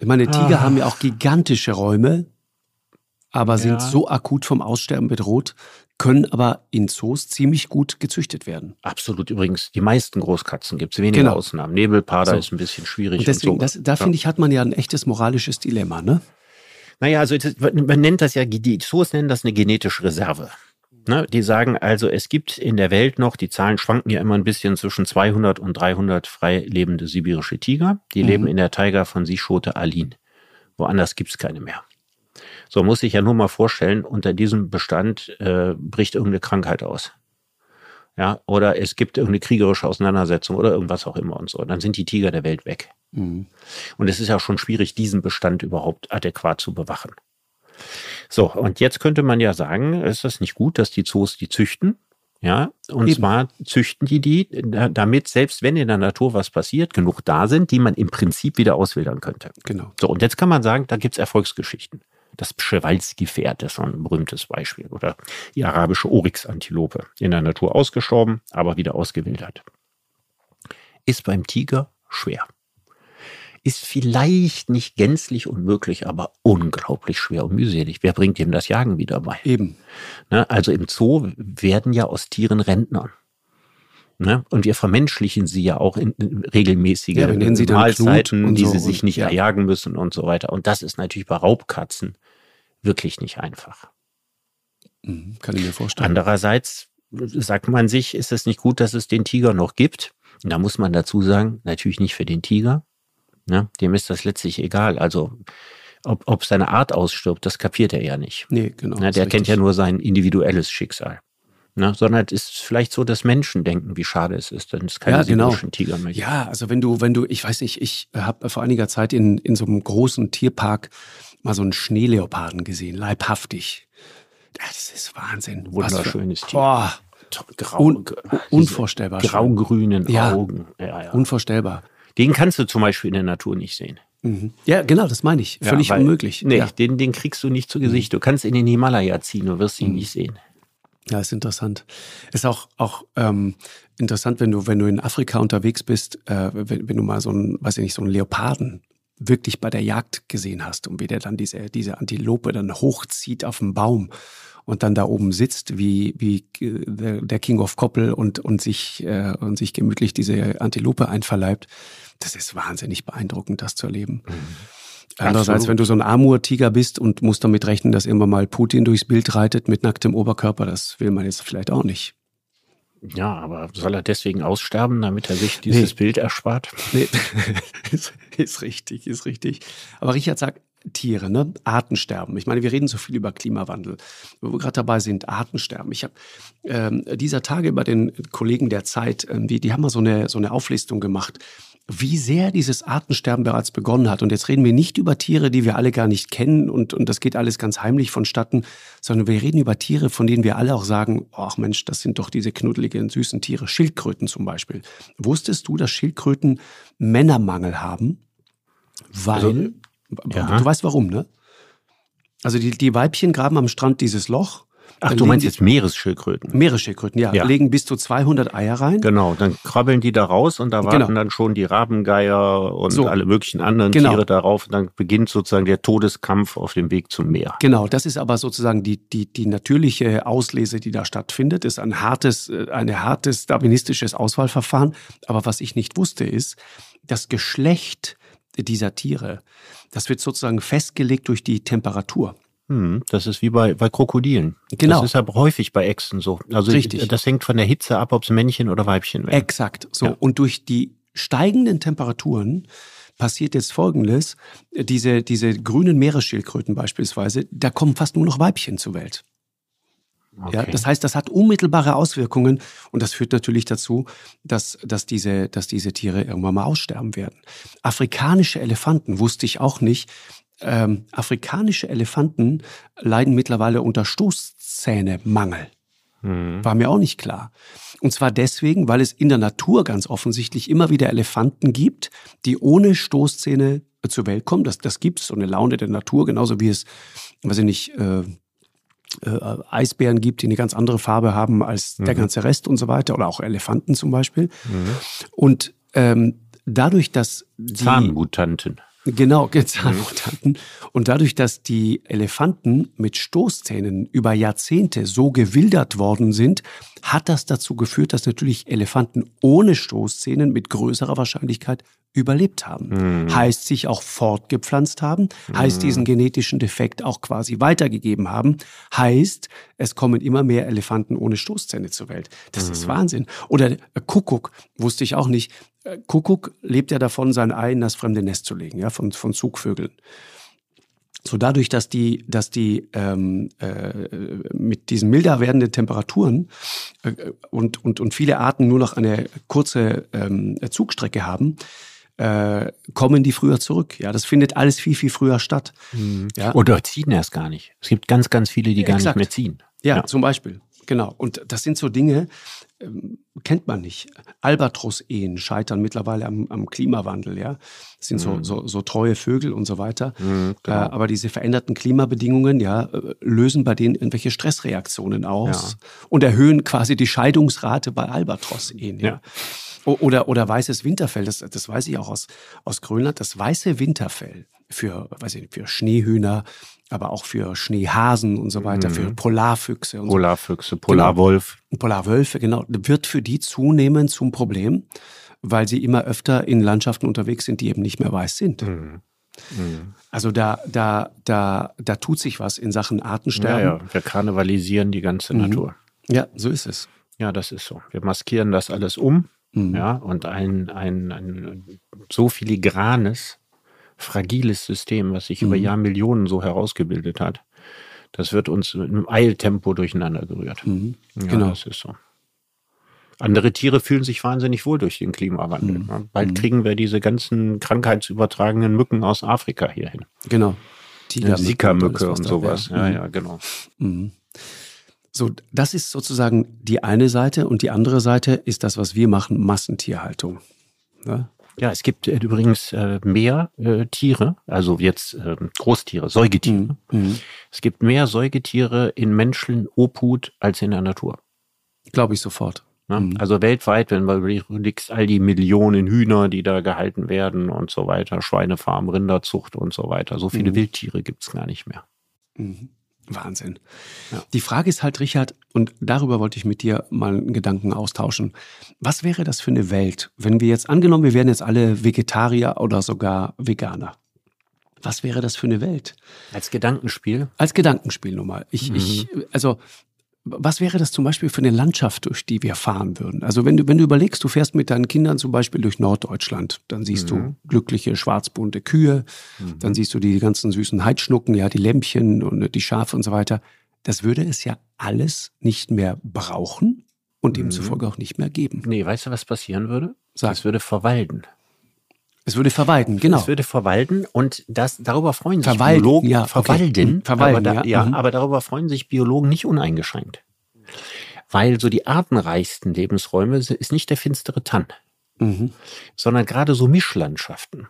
Ich meine, Tiger Ah. haben ja auch gigantische Räume, aber sind Ja. so akut vom Aussterben bedroht, können aber in Zoos ziemlich gut gezüchtet werden. Absolut. Übrigens, die meisten Großkatzen gibt es wenige Genau. Ausnahmen. Nebelpader So. ist ein bisschen schwierig. Und deswegen, und so. das, da finde ich, hat man ja ein echtes moralisches Dilemma, ne? Naja, also es- man nennt das ja, die Zoos nennen das eine genetische Reserve. Ne, die sagen also, es gibt in der Welt noch, die Zahlen schwanken ja immer ein bisschen zwischen 200 und 300 frei lebende sibirische Tiger. Die Mhm. leben in der Taiga von Sischote Alin. Woanders gibt's keine mehr. So muss ich ja nur mal vorstellen, unter diesem Bestand äh, bricht irgendeine Krankheit aus. ja, oder es gibt irgendeine kriegerische Auseinandersetzung oder irgendwas auch immer und so. Dann sind die Tiger der Welt weg. Mhm. Und es ist ja schon schwierig, diesen Bestand überhaupt adäquat zu bewachen. So, und jetzt könnte man ja sagen, ist das nicht gut, dass die Zoos die züchten? Ja, und Eben. zwar züchten die die, damit selbst wenn in der Natur was passiert, genug da sind, die man im Prinzip wieder auswildern könnte. Genau. So, und jetzt kann man sagen, da gibt's Erfolgsgeschichten. Das Przewalski-Pferd ist so ein berühmtes Beispiel. Oder die arabische Oryx-Antilope. In der Natur ausgestorben, aber wieder ausgewildert. Ist beim Tiger schwer ist vielleicht nicht gänzlich unmöglich, aber unglaublich schwer und mühselig. Wer bringt ihm das Jagen wieder bei? Eben. Ne, also im Zoo werden ja aus Tieren Rentner. Ne? Und wir vermenschlichen sie ja auch in, in regelmäßige ja, Mahlzeiten, die so sie sich nicht ja. erjagen müssen und so weiter. Und das ist natürlich bei Raubkatzen wirklich nicht einfach. Mhm, kann ich mir vorstellen. Andererseits sagt man sich, ist es nicht gut, dass es den Tiger noch gibt? Und da muss man dazu sagen, natürlich nicht für den Tiger, Ne? Dem ist das letztlich egal. Also ob, ob seine Art ausstirbt, das kapiert er ja nicht. Nee, genau. Ne? Der kennt ja nur sein individuelles Schicksal. Ne? Sondern es ist vielleicht so, dass Menschen denken, wie schade es ist, denn es keine ja, genau. Tiger mehr gibt. Ja, also wenn du, wenn du, ich weiß nicht, ich habe vor einiger Zeit in, in so einem großen Tierpark mal so einen Schneeleoparden gesehen, leibhaftig. Das ist Wahnsinn. Wunderschönes Tier. Boah. Grau, Un, unvorstellbar. Graugrünen ja. Augen. Ja, ja. Unvorstellbar. Den kannst du zum Beispiel in der Natur nicht sehen. Mhm. Ja, genau, das meine ich. Völlig weil, unmöglich. Nee, den, den kriegst du nicht zu Gesicht. Du kannst in den Himalaya ziehen, du wirst ihn mhm. nicht sehen. Ja, ist interessant. Ist auch, auch ähm, interessant, wenn du, wenn du in Afrika unterwegs bist, äh, wenn, wenn du mal so ein, weiß ich nicht, so einen Leoparden wirklich bei der Jagd gesehen hast und wie der dann diese, diese Antilope dann hochzieht auf dem Baum und dann da oben sitzt wie, wie äh, der King of Koppel und, und, sich, äh, und sich gemütlich diese Antilope einverleibt. Das ist wahnsinnig beeindruckend, das zu erleben. Mhm. Andererseits, Absolut. wenn du so ein Amur-Tiger bist und musst damit rechnen, dass immer mal Putin durchs Bild reitet mit nacktem Oberkörper, das will man jetzt vielleicht auch nicht. Ja, aber soll er deswegen aussterben, damit er sich dieses nee. Bild erspart? Nee, ist, ist, richtig, ist richtig. Aber Richard sagt, Tiere, ne? Artensterben. Ich meine, wir reden so viel über Klimawandel. Wo wir gerade dabei sind, Artensterben. Ich habe ähm, dieser Tage bei den Kollegen der Zeit, ähm, die, haben mal so eine, so eine Auflistung gemacht, wie sehr dieses Artensterben bereits begonnen hat. Und jetzt reden wir nicht über Tiere, die wir alle gar nicht kennen und, und das geht alles ganz heimlich vonstatten, sondern wir reden über Tiere, von denen wir alle auch sagen, ach Mensch, das sind doch diese knuddeligen, süßen Tiere. Schildkröten zum Beispiel. Wusstest du, dass Schildkröten Männermangel haben? Weil, also, ja. du weißt warum, ne? Also die, die Weibchen graben am Strand dieses Loch Ach, du meinst jetzt Meeresschildkröten? Meeresschildkröten, ja. ja. Legen bis zu 200 Eier rein. Genau, dann krabbeln die da raus und da warten genau. dann schon die Rabengeier und so. alle möglichen anderen genau. Tiere darauf. Und dann beginnt sozusagen der Todeskampf auf dem Weg zum Meer. Genau, das ist aber sozusagen die, die, die natürliche Auslese, die da stattfindet. Das ist ein hartes, äh, ein hartes darwinistisches Auswahlverfahren. Aber was ich nicht wusste, ist, das Geschlecht dieser Tiere, das wird sozusagen festgelegt durch die Temperatur. Hm, das ist wie bei, bei Krokodilen. Genau. Das ist aber häufig bei Echsen so. Also Richtig. das hängt von der Hitze ab, ob es Männchen oder Weibchen werden. Exakt. So. Ja. Und durch die steigenden Temperaturen passiert jetzt Folgendes. Diese, diese grünen Meeresschildkröten beispielsweise, da kommen fast nur noch Weibchen zur Welt. Okay. Ja, das heißt, das hat unmittelbare Auswirkungen und das führt natürlich dazu, dass, dass, diese, dass diese Tiere irgendwann mal aussterben werden. Afrikanische Elefanten wusste ich auch nicht, ähm, afrikanische Elefanten leiden mittlerweile unter Stoßzähnemangel. Mhm. War mir auch nicht klar. Und zwar deswegen, weil es in der Natur ganz offensichtlich immer wieder Elefanten gibt, die ohne Stoßzähne zur Welt kommen. Das, das gibt es, so eine Laune der Natur, genauso wie es, weiß ich nicht, äh, äh, Eisbären gibt, die eine ganz andere Farbe haben als mhm. der ganze Rest und so weiter, oder auch Elefanten zum Beispiel. Mhm. Und ähm, dadurch, dass die Zahnmutanten. Genau, Zahnmutanten. Und dadurch, dass die Elefanten mit Stoßzähnen über Jahrzehnte so gewildert worden sind, hat das dazu geführt, dass natürlich Elefanten ohne Stoßzähnen mit größerer Wahrscheinlichkeit überlebt haben. Mhm. Heißt sich auch fortgepflanzt haben, heißt mhm. diesen genetischen Defekt auch quasi weitergegeben haben, heißt, es kommen immer mehr Elefanten ohne Stoßzähne zur Welt. Das mhm. ist Wahnsinn. Oder äh, Kuckuck, wusste ich auch nicht. Äh, Kuckuck lebt ja davon, sein Ei in das fremde Nest zu legen, ja, von, von Zugvögeln. So dadurch, dass die, dass die ähm, äh, mit diesen milder werdenden Temperaturen äh, und, und, und viele Arten nur noch eine kurze ähm, Zugstrecke haben, äh, kommen die früher zurück. Ja, das findet alles viel, viel früher statt. Mhm. Ja? Oder ziehen erst gar nicht. Es gibt ganz, ganz viele, die gar Exakt. nicht mehr ziehen. Ja, ja, zum Beispiel. Genau. Und das sind so Dinge, ähm, kennt man nicht. Albatros-Ehen scheitern mittlerweile am, am, Klimawandel, ja. Das sind mhm. so, so, so, treue Vögel und so weiter. Mhm, genau. äh, aber diese veränderten Klimabedingungen, ja, äh, lösen bei denen irgendwelche Stressreaktionen aus ja. und erhöhen quasi die Scheidungsrate bei Albatros-Ehen, ja. ja. Oder, oder weißes Winterfell, das, das weiß ich auch aus, aus Grönland, das weiße Winterfell für, weiß ich nicht, für Schneehühner, aber auch für Schneehasen und so weiter, mhm. für Polarfüchse und Polarfüchse, so. Polarwolf. Genau. Polarwölfe, genau, wird für die zunehmend zum Problem, weil sie immer öfter in Landschaften unterwegs sind, die eben nicht mehr weiß sind. Mhm. Mhm. Also da, da, da, da tut sich was in Sachen Artensterben. Ja, ja. wir karnevalisieren die ganze mhm. Natur. Ja, so ist es. Ja, das ist so. Wir maskieren das alles um. Mhm. Ja, und ein, ein, ein so filigranes fragiles System, was sich mhm. über Jahrmillionen so herausgebildet hat. Das wird uns mit einem Eiltempo durcheinander gerührt. Mhm. Ja, genau. Das ist so. Andere Tiere fühlen sich wahnsinnig wohl durch den Klimawandel. Mhm. Bald mhm. kriegen wir diese ganzen krankheitsübertragenen Mücken aus Afrika hierhin. Genau. Zika-Mücke und, und sowas. Ja, mhm. ja, genau. Mhm. So, das ist sozusagen die eine Seite und die andere Seite ist das, was wir machen, Massentierhaltung. Ja? Ja, es gibt äh, übrigens äh, mehr äh, Tiere, also jetzt äh, Großtiere, Säugetiere. Mhm. mhm. Es gibt mehr Säugetiere in Menschen Obhut als in der Natur. Glaube ich sofort. Ne? Mhm. Also weltweit, wenn man überlegst, all die Millionen Hühner, die da gehalten werden und so weiter, Schweinefarm, Rinderzucht und so weiter, so viele mhm. Wildtiere gibt's gar nicht mehr. Mhm. Wahnsinn. Ja. Die Frage ist halt, Richard, und darüber wollte ich mit dir mal einen Gedanken austauschen. Was wäre das für eine Welt, wenn wir jetzt angenommen, wir wären jetzt alle Vegetarier oder sogar Veganer? Was wäre das für eine Welt? Als Gedankenspiel? Als Gedankenspiel nun mal. Ich, mhm. ich, also was wäre das zum Beispiel für eine Landschaft, durch die wir fahren würden? Also wenn du, wenn du überlegst, du fährst mit deinen Kindern zum Beispiel durch Norddeutschland, dann siehst mhm. du glückliche schwarzbunte Kühe, mhm. dann siehst du die ganzen süßen Heidschnucken, ja, die Lämpchen und die Schafe und so weiter. Das würde es ja alles nicht mehr brauchen und mhm. demzufolge auch nicht mehr geben. Nee, weißt du, was passieren würde? Sag. Es würde verwalden. Es würde verwalten, genau. Es würde verwalten und das, darüber freuen sich verwalten, Biologen. Ja, verwalten, okay. verwalten aber, da, ja. ja mhm. aber darüber freuen sich Biologen nicht uneingeschränkt. Weil so die artenreichsten Lebensräume ist nicht der finstere Tann, mhm. sondern gerade so Mischlandschaften.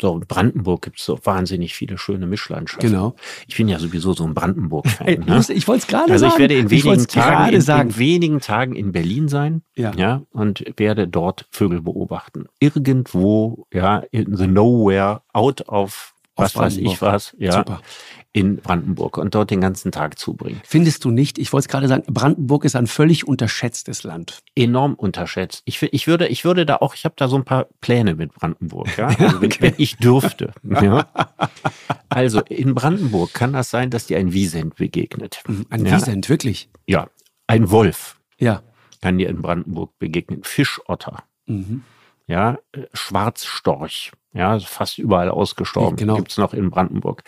So, in Brandenburg gibt es so wahnsinnig viele schöne Mischlandschaften. Genau. Ich bin ja sowieso so ein Brandenburg-Fan. Ne? Ich wollte es gerade also sagen. Also ich werde in wenigen, Tagen, in, in wenigen Tagen in Berlin sein ja. ja. und werde dort Vögel beobachten. Irgendwo, ja, in the nowhere, out of was weiß ich was, ja, Super. In Brandenburg und dort den ganzen Tag zubringen. Findest du nicht? Ich wollte es gerade sagen, Brandenburg ist ein völlig unterschätztes Land. Enorm unterschätzt. Ich, ich würde, ich würde da auch, ich habe da so ein paar Pläne mit Brandenburg, ja, also wenn, okay. wenn ich dürfte. ja. Also in Brandenburg kann das sein, dass dir ein Wiesent begegnet. Mhm, ein ja. Wiesent, wirklich? Ja, ein Wolf. Ja. Kann dir in Brandenburg begegnen. Fischotter. Mhm. Ja, äh, Schwarzstorch ja, fast überall ausgestorben. Genau. Gibt es noch in Brandenburg.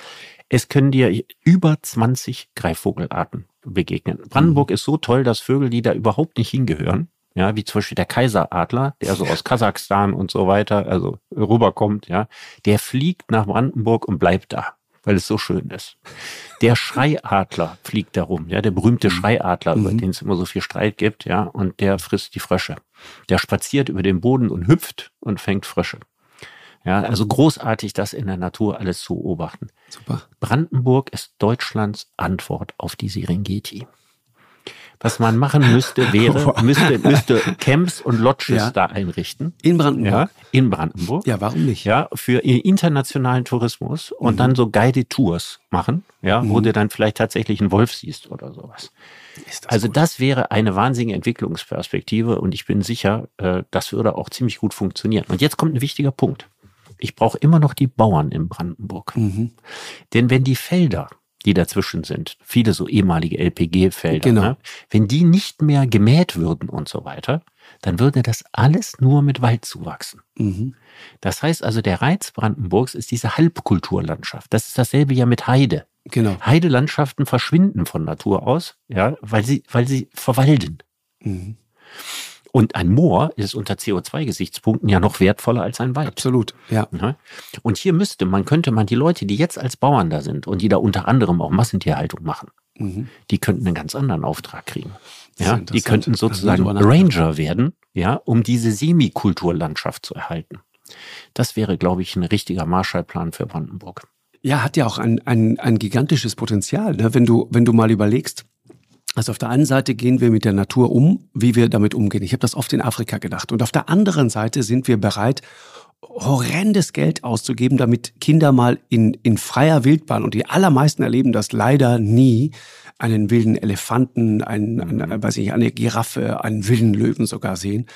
Es können dir über 20 Greifvogelarten begegnen. Brandenburg mhm. ist so toll, dass Vögel, die da überhaupt nicht hingehören, ja, wie zum Beispiel der Kaiseradler, der so aus Kasachstan und so weiter, also rüberkommt, ja, der fliegt nach Brandenburg und bleibt da, weil es so schön ist. Der Schreiadler fliegt darum, ja, der berühmte mhm. Schreiadler, mhm. über den es immer so viel Streit gibt, ja, und der frisst die Frösche. Der spaziert über den Boden und hüpft und fängt Frösche. Ja, also großartig, das in der Natur alles zu beobachten. Super. Brandenburg ist Deutschlands Antwort auf die Serengeti. Was man machen müsste, wäre, müsste, müsste Camps und Lodges ja. da einrichten. In Brandenburg? Ja, in Brandenburg. Ja, warum nicht? Ja, für internationalen Tourismus und mhm. dann so Guided Tours machen, ja, mhm. wo du dann vielleicht tatsächlich einen Wolf siehst oder sowas. Das also gut. das wäre eine wahnsinnige Entwicklungsperspektive und ich bin sicher, äh, das würde auch ziemlich gut funktionieren. Und jetzt kommt ein wichtiger Punkt. Ich brauche immer noch die Bauern in Brandenburg. Mhm. Denn wenn die Felder die dazwischen sind, viele so ehemalige LPG-Felder, Genau. ne? wenn die nicht mehr gemäht würden und so weiter, dann würde das alles nur mit Wald zuwachsen. Mhm. Das heißt also, der Reiz Brandenburgs ist diese Halbkulturlandschaft. Das ist dasselbe ja mit Heide. Genau. Heidelandschaften verschwinden von Natur aus, ja, weil sie, weil sie verwalden. Mhm. Und ein Moor ist unter CO2-Gesichtspunkten ja noch wertvoller als ein Wald. Absolut. Ja. Ne? Und hier müsste man, könnte man die Leute, die jetzt als Bauern da sind und die da unter anderem auch Massentierhaltung machen, Mhm. die könnten einen ganz anderen Auftrag kriegen. Ja, die könnten Also sozusagen. Ranger werden, ja, um diese Semikulturlandschaft zu erhalten. Das wäre, glaube ich, ein richtiger Marshallplan für Brandenburg. Ja, hat ja auch ein, ein, ein gigantisches Potenzial. Ne? Wenn, du, wenn du mal überlegst, also auf der einen Seite gehen wir mit der Natur um, wie wir damit umgehen. Ich habe das oft in Afrika gedacht. Und auf der anderen Seite sind wir bereit, horrendes Geld auszugeben, damit Kinder mal in, in freier Wildbahn, und die allermeisten erleben das leider nie, einen wilden Elefanten, einen, einen, weiß ich, eine Giraffe, einen wilden Löwen sogar sehen.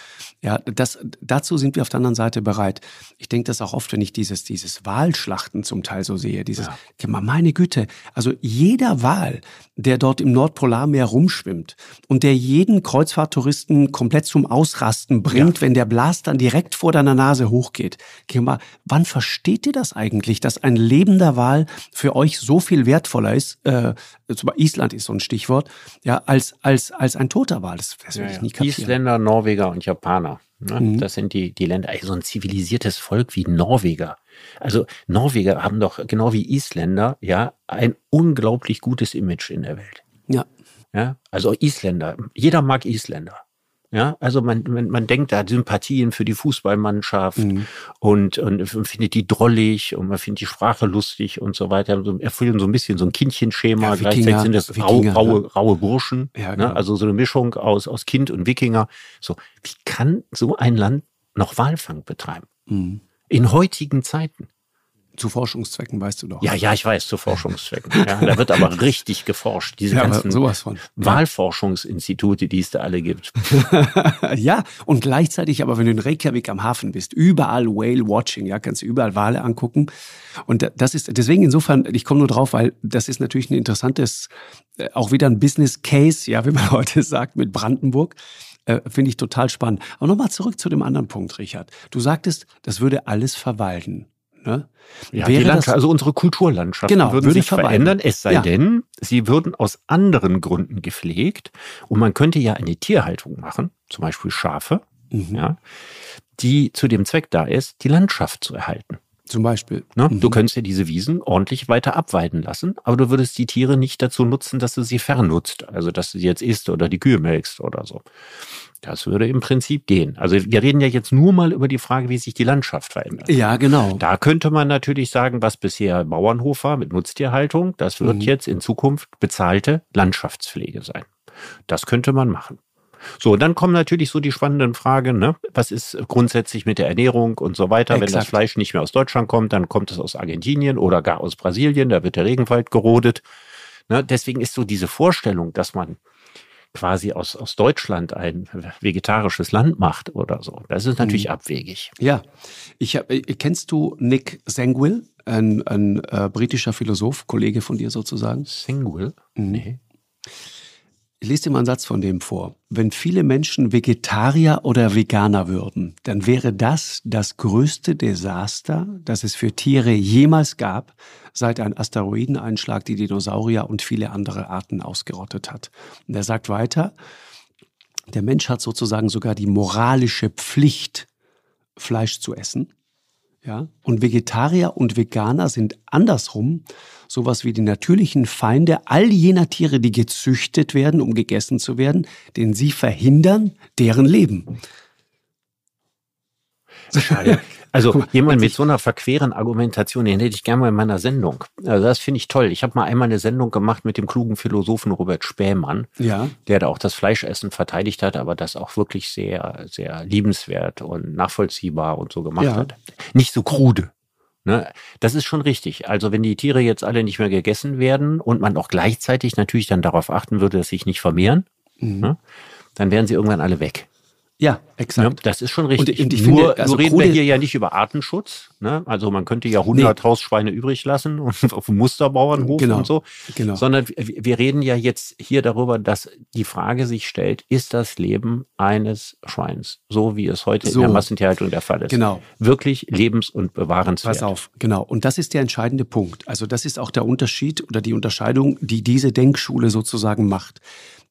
Ja, das, dazu sind wir auf der anderen Seite bereit. Ich denke das auch oft, wenn ich dieses, dieses Wahlschlachten zum Teil so sehe, dieses, ja. meine Güte, also jeder Wal, der dort im Nordpolarmeer rumschwimmt und der jeden Kreuzfahrttouristen komplett zum Ausrasten bringt, ja. wenn der Blast dann direkt vor deiner Nase hochgeht. Mal, wann versteht ihr das eigentlich, dass ein lebender Wal für euch so viel wertvoller ist, äh, Island ist so ein Stichwort, ja, als, als, als ein toter Wal. Das, das ja, ich nie kapieren. Isländer, Norweger und Japaner. Ne? Mhm. Das sind die, die Länder, also so ein zivilisiertes Volk wie Norweger. Also Norweger haben doch genau wie Isländer ja ein unglaublich gutes Image in der Welt. Ja. Ja, also Isländer. Jeder mag Isländer. Ja, also man, man, man denkt da Sympathien für die Fußballmannschaft mhm. und, und findet die drollig und man findet die Sprache lustig und so weiter. So, erfüllen so ein bisschen so ein Kindchenschema. Ja, Gleichzeitig sind das Wikinger, raue, raue, raue Burschen. Ja, genau. ne? Also so eine Mischung aus, aus Kind und Wikinger. So, wie kann so ein Land noch Walfang betreiben? Mhm. In heutigen Zeiten. Zu Forschungszwecken, weißt du doch. Ja, ja, ich weiß, zu Forschungszwecken. Ja, da wird aber richtig geforscht. Diese ja, ganzen sowas von. Wahlforschungsinstitute, die es da alle gibt. ja, und gleichzeitig aber, wenn du in Reykjavik am Hafen bist, überall Whale Watching, ja, kannst du überall Wale angucken. Und das ist, deswegen insofern, ich komme nur drauf, weil das ist natürlich ein interessantes, äh, auch wieder ein Business Case, ja, wie man heute sagt, mit Brandenburg. Äh, Finde ich total spannend. Aber nochmal zurück zu dem anderen Punkt, Richard. Du sagtest, das würde alles verwalten. Ne? Ja, die Landschaft, also unsere Kulturlandschaft genau, würden würde sich verändern, es sei ja. denn, sie würden aus anderen Gründen gepflegt. Und man könnte ja eine Tierhaltung machen, zum Beispiel Schafe, mhm. ja, die zu dem Zweck da ist, die Landschaft zu erhalten. Zum Beispiel. Ne? Mhm. Du könntest ja diese Wiesen ordentlich weiter abweiden lassen, aber du würdest die Tiere nicht dazu nutzen, dass du sie fernutzt. Also, dass du sie jetzt isst oder die Kühe melkst oder so. Das würde im Prinzip gehen. Also wir reden ja jetzt nur mal über die Frage, wie sich die Landschaft verändert. Ja, genau. Da könnte man natürlich sagen, was bisher Bauernhof war mit Nutztierhaltung, das wird mhm. jetzt in Zukunft bezahlte Landschaftspflege sein. Das könnte man machen. So, dann kommen natürlich so die spannenden Fragen, ne? was ist grundsätzlich mit der Ernährung und so weiter. Exakt. Wenn das Fleisch nicht mehr aus Deutschland kommt, dann kommt es aus Argentinien oder gar aus Brasilien, da wird der Regenwald gerodet. Ne? Deswegen ist so diese Vorstellung, dass man quasi aus, aus Deutschland ein vegetarisches Land macht oder so. Das ist natürlich mhm. abwegig. Ja. Ich hab, kennst du Nick Sengwill, ein, ein äh, britischer Philosoph, Kollege von dir sozusagen? Sengwill? Mhm. Nee. Ich lese dir mal einen Satz von dem vor. Wenn viele Menschen Vegetarier oder Veganer würden, dann wäre das das größte Desaster, das es für Tiere jemals gab, seit ein Asteroideneinschlag die Dinosaurier und viele andere Arten ausgerottet hat. Und er sagt weiter, der Mensch hat sozusagen sogar die moralische Pflicht, Fleisch zu essen. Ja? Und Vegetarier und Veganer sind andersrum sowas wie die natürlichen Feinde all jener Tiere, die gezüchtet werden, um gegessen zu werden, denn sie verhindern deren Leben. Schade. Also jemand mit so einer verqueren Argumentation, den hätte ich gerne mal in meiner Sendung. Also das finde ich toll. Ich habe mal einmal eine Sendung gemacht mit dem klugen Philosophen Robert Spähmann, ja. der da auch das Fleischessen verteidigt hat, aber das auch wirklich sehr, sehr liebenswert und nachvollziehbar und so gemacht Ja. hat. Nicht so krude. Ne? Das ist schon richtig. Also wenn die Tiere jetzt alle nicht mehr gegessen werden und man auch gleichzeitig natürlich dann darauf achten würde, dass sie sich nicht vermehren, Mhm. ne? dann wären sie irgendwann alle weg. Ja, exakt. Ja, das ist schon richtig. Und, und nur, finde, also nur reden wir hier ja nicht über Artenschutz. Ne? Also man könnte ja 100 Hausschweine übrig lassen und auf dem Musterbauernhof Genau, und so. genau. Sondern wir wir reden ja jetzt hier darüber, dass die Frage sich stellt, ist das Leben eines Schweins, so wie es heute So. in der Massentierhaltung der Fall ist, Genau. wirklich lebens- und bewahrenswert? Pass auf, genau. Und das ist der entscheidende Punkt. Also das ist auch der Unterschied oder die Unterscheidung, die diese Denkschule sozusagen macht.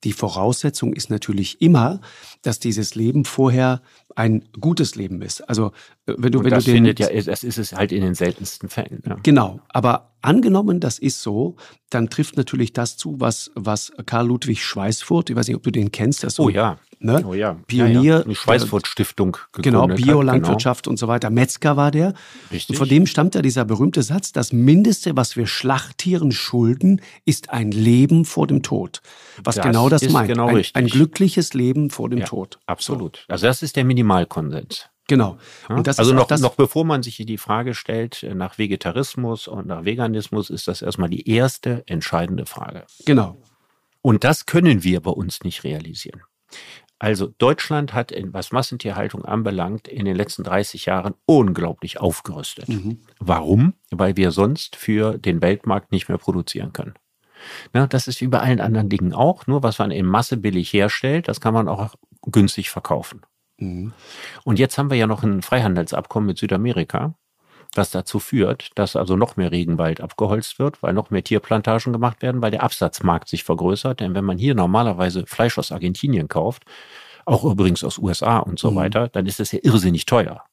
Die Voraussetzung ist natürlich immer, dass dieses Leben vorher ein gutes Leben ist. Also wenn du, Und wenn das du den, findet ja, das ist es halt in den seltensten Fällen. Ja. Genau, aber angenommen, das ist so, dann trifft natürlich das zu, was, was Karl Ludwig Schweißfurt, ich weiß nicht, ob du den kennst, das ist so, Oh ja. ne? Oh ja. Pionier, ja, ja. Die Schweißfurt-Stiftung Genau, Biolandwirtschaft und so weiter. Metzger war der. Richtig. Und von dem stammt ja dieser berühmte Satz, das Mindeste, was wir Schlachttieren schulden, ist ein Leben vor dem Tod. Was Das genau das ist meint. genau ein, richtig. ein glückliches Leben vor dem Ja, Tod. Absolut. Also das ist der Minimalkonsens. Genau. Ja? Und das also noch, noch bevor man sich die Frage stellt äh, nach Vegetarismus und nach Veganismus, ist das erstmal die erste entscheidende Frage. genau. Und das können wir bei uns nicht realisieren. Also Deutschland hat, in, was Massentierhaltung anbelangt, in den letzten 30 Jahren unglaublich aufgerüstet. Mhm. Warum? Weil wir sonst für den Weltmarkt nicht mehr produzieren können. Na, das ist wie bei allen anderen Dingen auch. Nur was man in Masse billig herstellt, das kann man auch günstig verkaufen. Mhm. Und jetzt haben wir ja noch ein Freihandelsabkommen mit Südamerika, das dazu führt, dass also noch mehr Regenwald abgeholzt wird, weil noch mehr Tierplantagen gemacht werden, weil der Absatzmarkt sich vergrößert. Denn wenn man hier normalerweise Fleisch aus Argentinien kauft, auch übrigens aus USA und so Mhm. weiter, dann ist es ja irrsinnig teuer.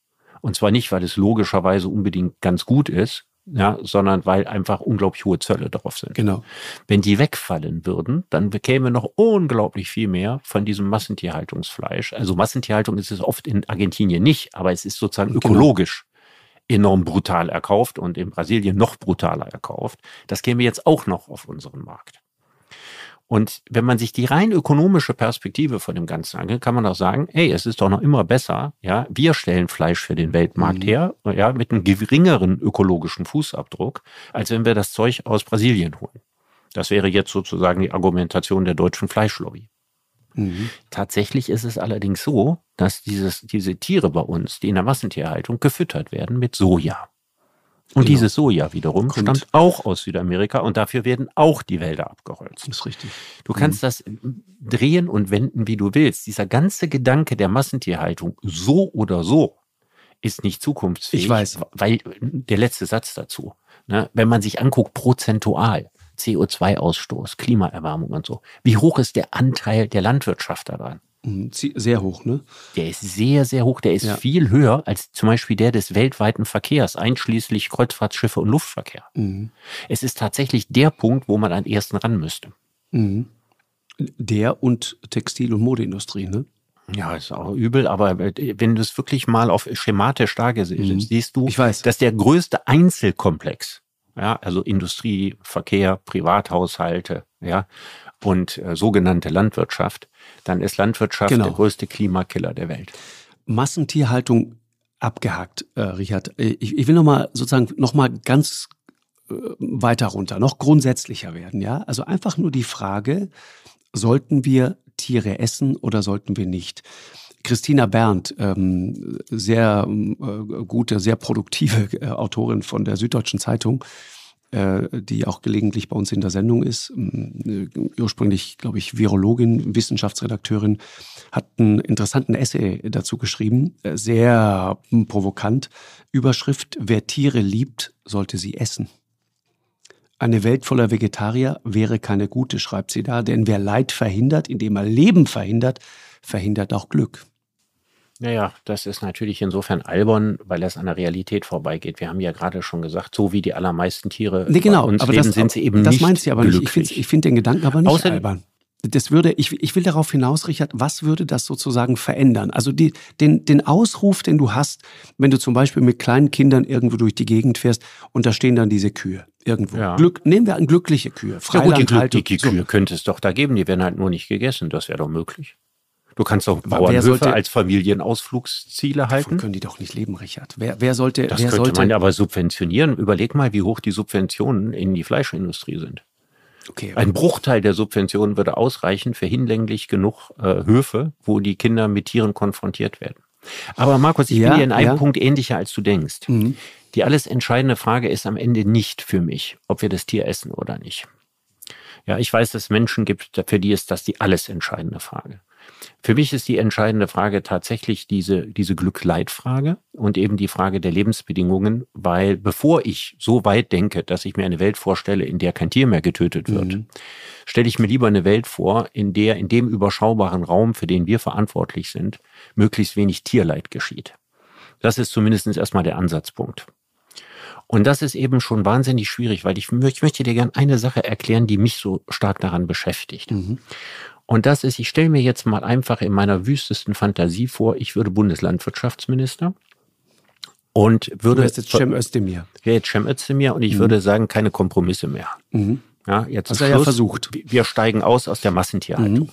Und zwar nicht, weil es logischerweise unbedingt ganz gut ist, ja, sondern weil einfach unglaublich hohe Zölle drauf sind. Genau. Wenn die wegfallen würden, dann bekäme noch unglaublich viel mehr von diesem Massentierhaltungsfleisch. Also Massentierhaltung ist es oft in Argentinien nicht, aber es ist sozusagen Genau. ökologisch enorm brutal erkauft und in Brasilien noch brutaler erkauft. Das käme jetzt auch noch auf unseren Markt. Und wenn man sich die rein ökonomische Perspektive von dem Ganzen angeht, kann man auch sagen, hey, es ist doch noch immer besser, ja, wir stellen Fleisch für den Weltmarkt Mhm. her, ja, mit einem geringeren ökologischen Fußabdruck, als wenn wir das Zeug aus Brasilien holen. Das wäre jetzt sozusagen die Argumentation der deutschen Fleischlobby. Mhm. Tatsächlich ist es allerdings so, dass dieses, diese Tiere bei uns, die in der Massentierhaltung gefüttert werden mit Soja. Und Genau. dieses Soja wiederum Kommt- stammt auch aus Südamerika und dafür werden auch die Wälder abgeholzt. Das ist richtig. Du kannst das drehen und wenden, wie du willst. Dieser ganze Gedanke der Massentierhaltung, so oder so, ist nicht zukunftsfähig. Ich weiß. Weil der letzte Satz dazu, ne, wenn man sich anguckt, prozentual, CO2-Ausstoß, Klimaerwärmung und so, wie hoch ist der Anteil der Landwirtschaft daran? Sie- Sehr hoch, ne? Der ist sehr, sehr hoch. Der ist Ja. viel höher als zum Beispiel der des weltweiten Verkehrs, einschließlich Kreuzfahrtschiffe und Luftverkehr. Mhm. Es ist tatsächlich der Punkt, wo man am ersten ran müsste. Mhm. Der und Textil- und Modeindustrie, ne? Ja, ist auch übel, aber äh, wenn du es wirklich mal auf schematisch dargestellt Mhm. siehst du, Ich weiß. dass der größte Einzelkomplex, ja, also Industrie, Verkehr, Privathaushalte, ja, und äh, sogenannte Landwirtschaft, dann ist Landwirtschaft Genau. der größte Klimakiller der Welt. Massentierhaltung abgehakt, äh, Richard. Äh, Ich, ich will noch mal sozusagen noch mal ganz äh, weiter runter, noch grundsätzlicher werden, ja? Also einfach nur die Frage, sollten wir Tiere essen oder sollten wir nicht? Christina Berndt, ähm, sehr äh, gute, sehr produktive äh, Autorin von der Süddeutschen Zeitung, die auch gelegentlich bei uns in der Sendung ist, ähm, äh, ursprünglich, glaube ich, Virologin, Wissenschaftsredakteurin, hat einen interessanten Essay dazu geschrieben, äh, sehr provokant. Überschrift, wer Tiere liebt, sollte sie essen. Eine Welt voller Vegetarier wäre keine gute, schreibt sie da, denn wer Leid verhindert, indem er Leben verhindert, verhindert auch Glück. Naja, das ist natürlich insofern albern, weil es an der Realität vorbeigeht. Wir haben ja gerade schon gesagt, so wie die allermeisten Tiere Nee, genau, bei uns aber leben, das, sind sie eben das nicht meinst du aber nicht. Ich glücklich. finde find den Gedanken aber nicht Außerdem- albern. Das würde, ich, ich will darauf hinaus, Richard, was würde das sozusagen verändern? Also die, den, den Ausruf, den du hast, wenn du zum Beispiel mit kleinen Kindern irgendwo durch die Gegend fährst und da stehen dann diese Kühe irgendwo. Ja. Glück, nehmen wir an glückliche Kühe. ja gut, die, Glück, Freilandhaltung. die, die So. Kühe könnte es doch da geben, die werden halt nur nicht gegessen. Das wäre doch möglich. Du kannst doch wer Bauernhöfe sollte- als Familienausflugsziele Davon halten. können die doch nicht leben, Richard. Wer, wer sollte, Das wer könnte sollte, man aber subventionieren. Überleg mal, wie hoch die Subventionen in die Fleischindustrie sind. Okay. Ein Bruchteil der Subventionen würde ausreichen für hinlänglich genug äh, Höfe, wo die Kinder mit Tieren konfrontiert werden. Aber Markus, ich ja, bin dir in einem ja. Punkt ähnlicher, als du denkst. Mhm. Die alles entscheidende Frage ist am Ende nicht für mich, ob wir das Tier essen oder nicht. Ja, ich weiß, dass es Menschen gibt, für die ist das die alles entscheidende Frage. Für mich ist die entscheidende Frage tatsächlich diese, diese Glück-Leid-Frage und eben die Frage der Lebensbedingungen, weil bevor ich so weit denke, dass ich mir eine Welt vorstelle, in der kein Tier mehr getötet wird, mhm. stelle ich mir lieber eine Welt vor, in der in dem überschaubaren Raum, für den wir verantwortlich sind, möglichst wenig Tierleid geschieht. Das ist zumindest erstmal der Ansatzpunkt. Und das ist eben schon wahnsinnig schwierig, weil ich, ich möchte dir gerne eine Sache erklären, die mich so stark daran beschäftigt. Mhm. Und das ist, ich stelle mir jetzt mal einfach in meiner wüstesten Fantasie vor, ich würde Bundeslandwirtschaftsminister und würde. Du jetzt Cem Özdemir. Ja, jetzt Cem Özdemir und ich mhm. würde sagen, keine Kompromisse mehr. Mhm. Ja, jetzt Hast er ja versucht. Wir steigen aus aus der Massentierhaltung. Mhm.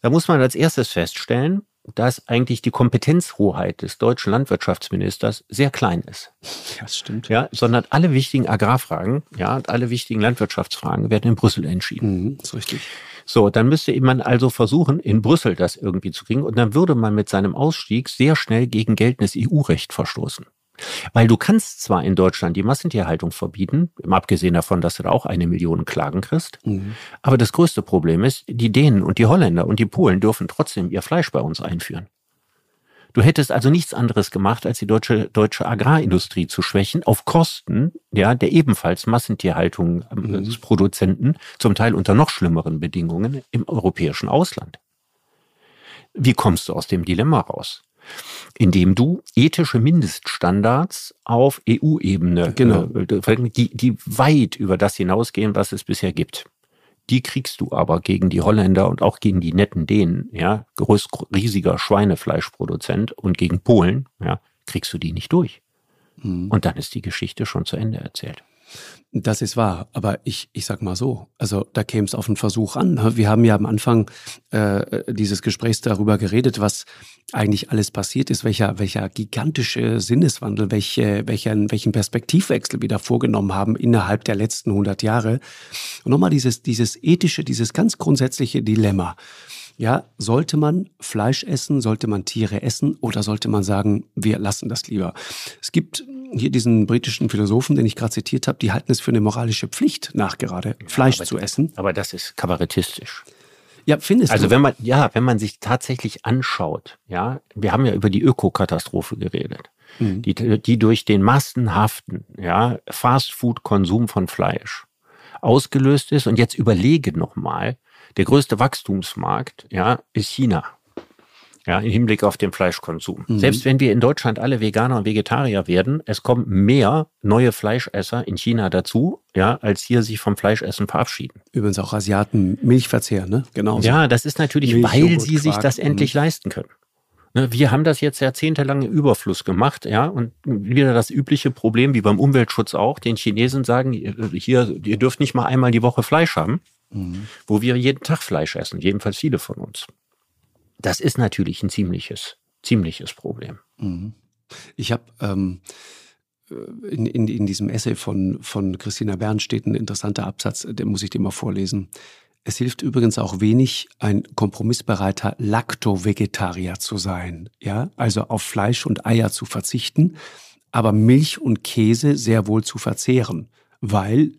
Da muss man als erstes feststellen, dass eigentlich die Kompetenzhoheit des deutschen Landwirtschaftsministers sehr klein ist. Ja, das stimmt. Ja, sondern alle wichtigen Agrarfragen, ja, und alle wichtigen Landwirtschaftsfragen werden in Brüssel entschieden. Mhm, das ist richtig. So, dann müsste man also versuchen, in Brüssel das irgendwie zu kriegen und dann würde man mit seinem Ausstieg sehr schnell gegen geltendes EU-Recht verstoßen. Weil du kannst zwar in Deutschland die Massentierhaltung verbieten, im abgesehen davon, dass du da auch eine Million Klagen kriegst, mhm. aber das größte Problem ist, die Dänen und die Holländer und die Polen dürfen trotzdem ihr Fleisch bei uns einführen. Du hättest also nichts anderes gemacht, als die deutsche, deutsche Agrarindustrie zu schwächen, auf Kosten ja, der ebenfalls Massentierhaltungsproduzenten, mhm. zum Teil unter noch schlimmeren Bedingungen im europäischen Ausland. Wie kommst du aus dem Dilemma raus? Indem du ethische Mindeststandards auf EU-Ebene, genau. äh, die, die weit über das hinausgehen, was es bisher gibt die kriegst du aber gegen die Holländer und auch gegen die netten Dänen, ja, groß, riesiger Schweinefleischproduzent und gegen Polen, ja, kriegst du die nicht durch. Mhm. Und dann ist die Geschichte schon zu Ende erzählt. Das ist wahr, aber ich, ich sag mal so, also da käme es auf einen Versuch an. Ne? Wir haben ja am Anfang äh, dieses Gesprächs darüber geredet, was eigentlich alles passiert ist, welcher, welcher gigantische Sinneswandel, welche, welchen, welchen Perspektivwechsel wir da vorgenommen haben innerhalb der letzten 100 Jahre. Und nochmal dieses, dieses ethische, dieses ganz grundsätzliche Dilemma. Ja, sollte man Fleisch essen, sollte man Tiere essen oder sollte man sagen, wir lassen das lieber? Es gibt hier diesen britischen Philosophen, den ich gerade zitiert habe, die halten es für eine moralische Pflicht, nachgerade ja, Fleisch zu essen. Aber das ist kabarettistisch. Ja, findest also du? Also wenn man, ja, wenn man sich tatsächlich anschaut, ja, wir haben ja über die Ökokatastrophe geredet, mhm. die, die durch den massenhaften, ja, Fastfood-Konsum von Fleisch ausgelöst ist. Und jetzt überlege nochmal, der größte Wachstumsmarkt, ja, ist China. Ja, im Hinblick auf den Fleischkonsum. Mhm. Selbst wenn wir in Deutschland alle Veganer und Vegetarier werden, es kommen mehr neue Fleischesser in China dazu, ja, als hier sich vom Fleischessen verabschieden. Übrigens auch Asiaten Milchverzehr, ne? Genau. Ja, das ist natürlich, Milch, weil Joghurt, sie sich das endlich mhm. leisten können. Ne, wir haben das jetzt jahrzehntelang im Überfluss gemacht, ja, und wieder das übliche Problem, wie beim Umweltschutz auch, den Chinesen sagen, hier, ihr dürft nicht mal einmal die Woche Fleisch haben mhm. wo wir jeden Tag Fleisch essen, jedenfalls viele von uns. Das ist natürlich ein ziemliches, ziemliches Problem. Mhm. Ich habe ähm, in, in, in diesem Essay von, von Christina Bern steht ein interessanter Absatz, den muss ich dir mal vorlesen. Es hilft übrigens auch wenig, ein kompromissbereiter Lacto-Vegetarier zu sein, ja, also auf Fleisch und Eier zu verzichten, aber Milch und Käse sehr wohl zu verzehren, weil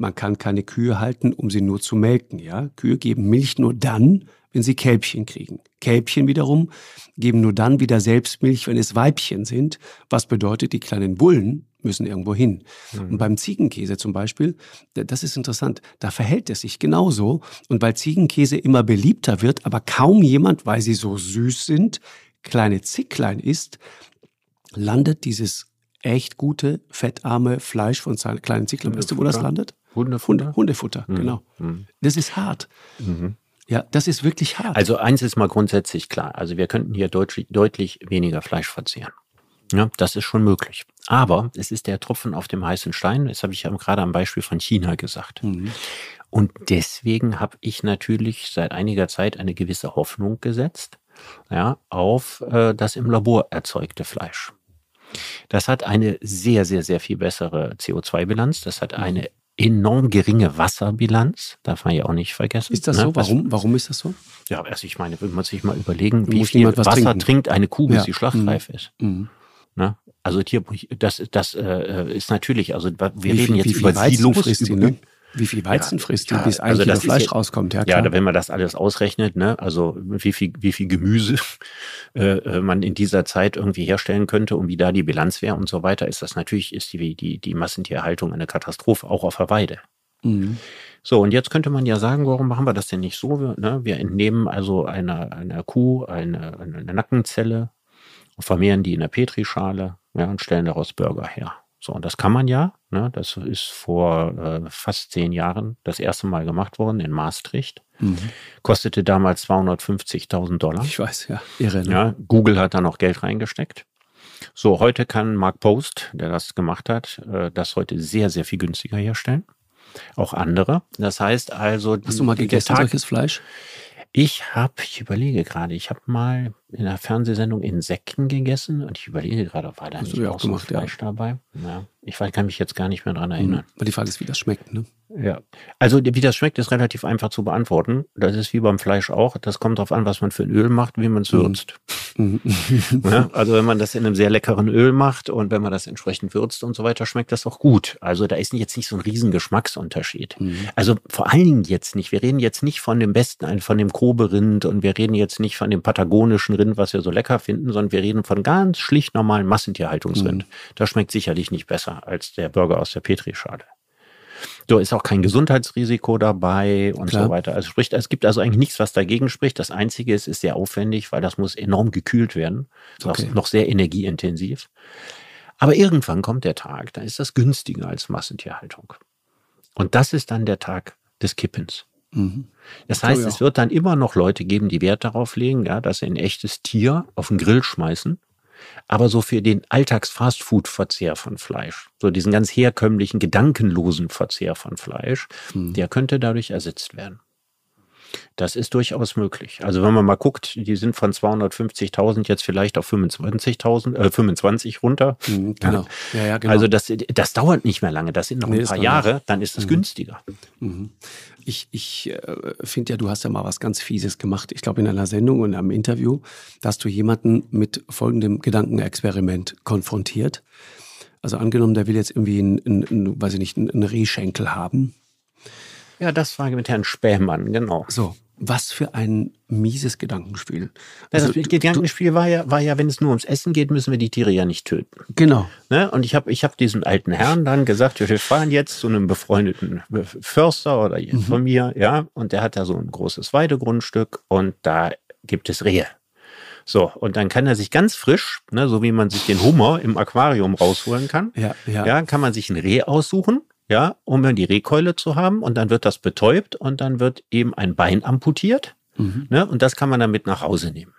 man kann keine Kühe halten, um sie nur zu melken. Ja? Kühe geben Milch nur dann, wenn sie Kälbchen kriegen. Kälbchen wiederum geben nur dann wieder selbst Milch, wenn es Weibchen sind, was bedeutet, die kleinen Bullen müssen irgendwo hin. Mhm. Und beim Ziegenkäse zum Beispiel, das ist interessant, da verhält es sich genauso. Und weil Ziegenkäse immer beliebter wird, aber kaum jemand, weil sie so süß sind, kleine Zicklein isst, landet dieses echt gute, fettarme Fleisch von kleinen Zicklern. Weißt du, wo das landet? Hundefutter? Hundefutter, mhm. genau. Mhm. Das ist hart. Mhm. Ja, das ist wirklich hart. Also eins ist mal grundsätzlich klar. Also wir könnten hier deutlich, deutlich weniger Fleisch verzehren. Ja, das ist schon möglich. Aber es ist der Tropfen auf dem heißen Stein. Das habe ich ja gerade am Beispiel von China gesagt. Mhm. Und deswegen habe ich natürlich seit einiger Zeit eine gewisse Hoffnung gesetzt ja, auf äh, das im Labor erzeugte Fleisch. Das hat eine sehr, sehr, sehr viel bessere CO2-Bilanz. Das hat mhm. eine enorm geringe Wasserbilanz, darf man ja auch nicht vergessen. Ist das ne? so? Warum, warum ist das so? Ja, also ich meine, will man sich mal überlegen, Du wie viel Wasser trinken. trinkt eine Kuh, bis Ja. sie schlachtreif ist. Mhm. Ne? Also hier, das, das äh, ist natürlich, also wir Wie reden viel, jetzt über Silos, frisst die, über, ne? Wie viel Weizen Ja, frisst die, ja, bis ein also Kilo Fleisch ja- rauskommt? Ja, Ja, klar. wenn man das alles ausrechnet, ne, also wie viel, wie viel Gemüse äh, äh, man in dieser Zeit irgendwie herstellen könnte und wie da die Bilanz wäre und so weiter, ist das natürlich, ist die, die, die Massentierhaltung eine Katastrophe, auch auf der Weide. Mhm. So, und jetzt könnte man ja sagen, warum machen wir das denn nicht so? Wir, ne, wir entnehmen also einer, einer Kuh eine, eine Nackenzelle, vermehren die in der Petrischale ja, und stellen daraus Burger her. So, und das kann man ja. Ne, das ist vor äh, fast zehn Jahren das erste Mal gemacht worden in Maastricht. Mhm. Kostete damals 250.000 Dollar. Ich weiß, ja. Irre, ne? Ja, Google hat da noch Geld reingesteckt. So, heute kann Mark Post, der das gemacht hat, äh, das heute sehr, sehr viel günstiger herstellen. Auch andere. Das heißt also, Hast du mal gegessen, Tag- solches Fleisch? ich habe, ich überlege gerade, ich habe mal in einer Fernsehsendung Insekten gegessen und ich überlege gerade, war da Hast nicht ja auch, auch so gemacht, ja. Fleisch dabei? Ja. Ich weiß- kann mich jetzt gar nicht mehr dran erinnern. Aber die Frage ist, wie das schmeckt, ne? Ja. Also wie das schmeckt, ist relativ einfach zu beantworten. Das ist wie beim Fleisch auch. Das kommt darauf an, was man für ein Öl macht, wie man es Mhm. würzt. Mhm. Ja, also wenn man das in einem sehr leckeren Öl macht und wenn man das entsprechend würzt und so weiter, schmeckt das auch gut. Also da ist jetzt nicht so ein riesen Geschmacksunterschied. Mhm. Also vor allen Dingen jetzt nicht. Wir reden jetzt nicht von dem besten, also von dem Kobe-Rind und wir reden jetzt nicht von dem patagonischen Rind, was wir so lecker finden, sondern wir reden von ganz schlicht normalen Massentierhaltungsrind. Das schmeckt sicherlich nicht besser als der Burger aus der Petrischale. Da ist auch kein Gesundheitsrisiko dabei und Klar. so weiter. Also sprich, es gibt also eigentlich nichts, was dagegen spricht. Das Einzige ist, ist sehr aufwendig, weil das muss enorm gekühlt werden. Ist Okay. auch noch sehr energieintensiv. Aber irgendwann kommt der Tag, da ist das günstiger als Massentierhaltung. Und das ist dann der Tag des Kippens. Mhm. Das heißt, es wird dann immer noch Leute geben, die Wert darauf legen, ja, dass sie ein echtes Tier auf den Grill schmeißen. Aber so für den Alltags-Fastfood-Verzehr von Fleisch, so diesen ganz herkömmlichen, gedankenlosen Verzehr von Fleisch, Mhm. der könnte dadurch ersetzt werden. Das ist durchaus möglich. Also wenn man mal guckt, die sind von 250.000 jetzt vielleicht auf 25.000, äh, 25 runter. Mhm. Genau. Ja, ja, genau. Also das, das dauert nicht mehr lange. Das sind noch Nee, ein paar Jahre, dann ist es Mhm. günstiger. Mhm. Ich, ich äh, finde ja, du hast ja mal was ganz Fieses gemacht. Ich glaube, in einer Sendung und einem Interview, da hast du jemanden mit folgendem Gedankenexperiment konfrontiert. Also angenommen, der will jetzt irgendwie einen, einen, einen weiß ich nicht, einen einen Rehschenkel haben. Ja, das war mit Herrn Spähmann, genau. So, was für ein mieses Gedankenspiel. Also, das du- Gedankenspiel war ja, war ja, wenn es nur ums Essen geht, müssen wir die Tiere ja nicht töten. Genau. Ne? Und ich habe ich hab diesem alten Herrn dann gesagt, wir fahren jetzt zu einem befreundeten Förster oder von mir, ja, und der hat da so ein großes Weidegrundstück und da gibt es Rehe. So, und dann kann er sich ganz frisch, ne, so wie man sich den Hummer im Aquarium rausholen kann, Ja, ja. ja, kann man sich ein Reh aussuchen, ja, um dann die Rehkeule zu haben und dann wird das betäubt und dann wird eben ein Bein amputiert, Mhm. ne, und das kann man dann mit nach Hause nehmen.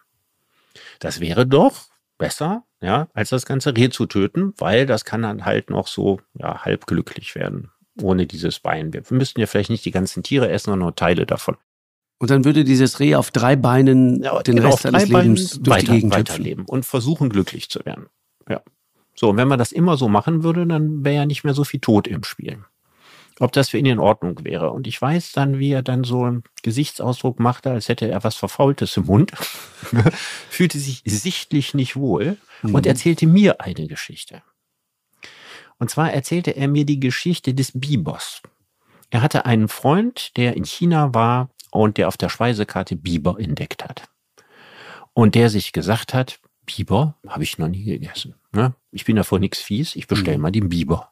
Das wäre doch besser, ja, als das ganze Reh zu töten, weil das kann dann halt noch so, ja, halb glücklich werden. Ohne dieses Bein. Wir müssten ja vielleicht nicht die ganzen Tiere essen, sondern nur Teile davon. Und dann würde dieses Reh auf drei Beinen den genau, Rest seines Lebens durch weiter, die Gegend weiterleben und versuchen glücklich zu werden. Ja. So, und wenn man das immer so machen würde, dann wäre ja nicht mehr so viel Tod im Spiel. Ob das für ihn in Ordnung wäre. Und ich weiß dann, wie er dann so einen Gesichtsausdruck machte, als hätte er was Verfaultes im Mund, fühlte sich sichtlich nicht wohl und erzählte mir eine Geschichte. Und zwar erzählte er mir die Geschichte des Bibers. Er hatte einen Freund, der in China war und der auf der Speisekarte Biber entdeckt hat. Und der sich gesagt hat, Biber habe ich noch nie gegessen. Ne? Ich bin davor nichts fies, ich bestelle mal den Biber.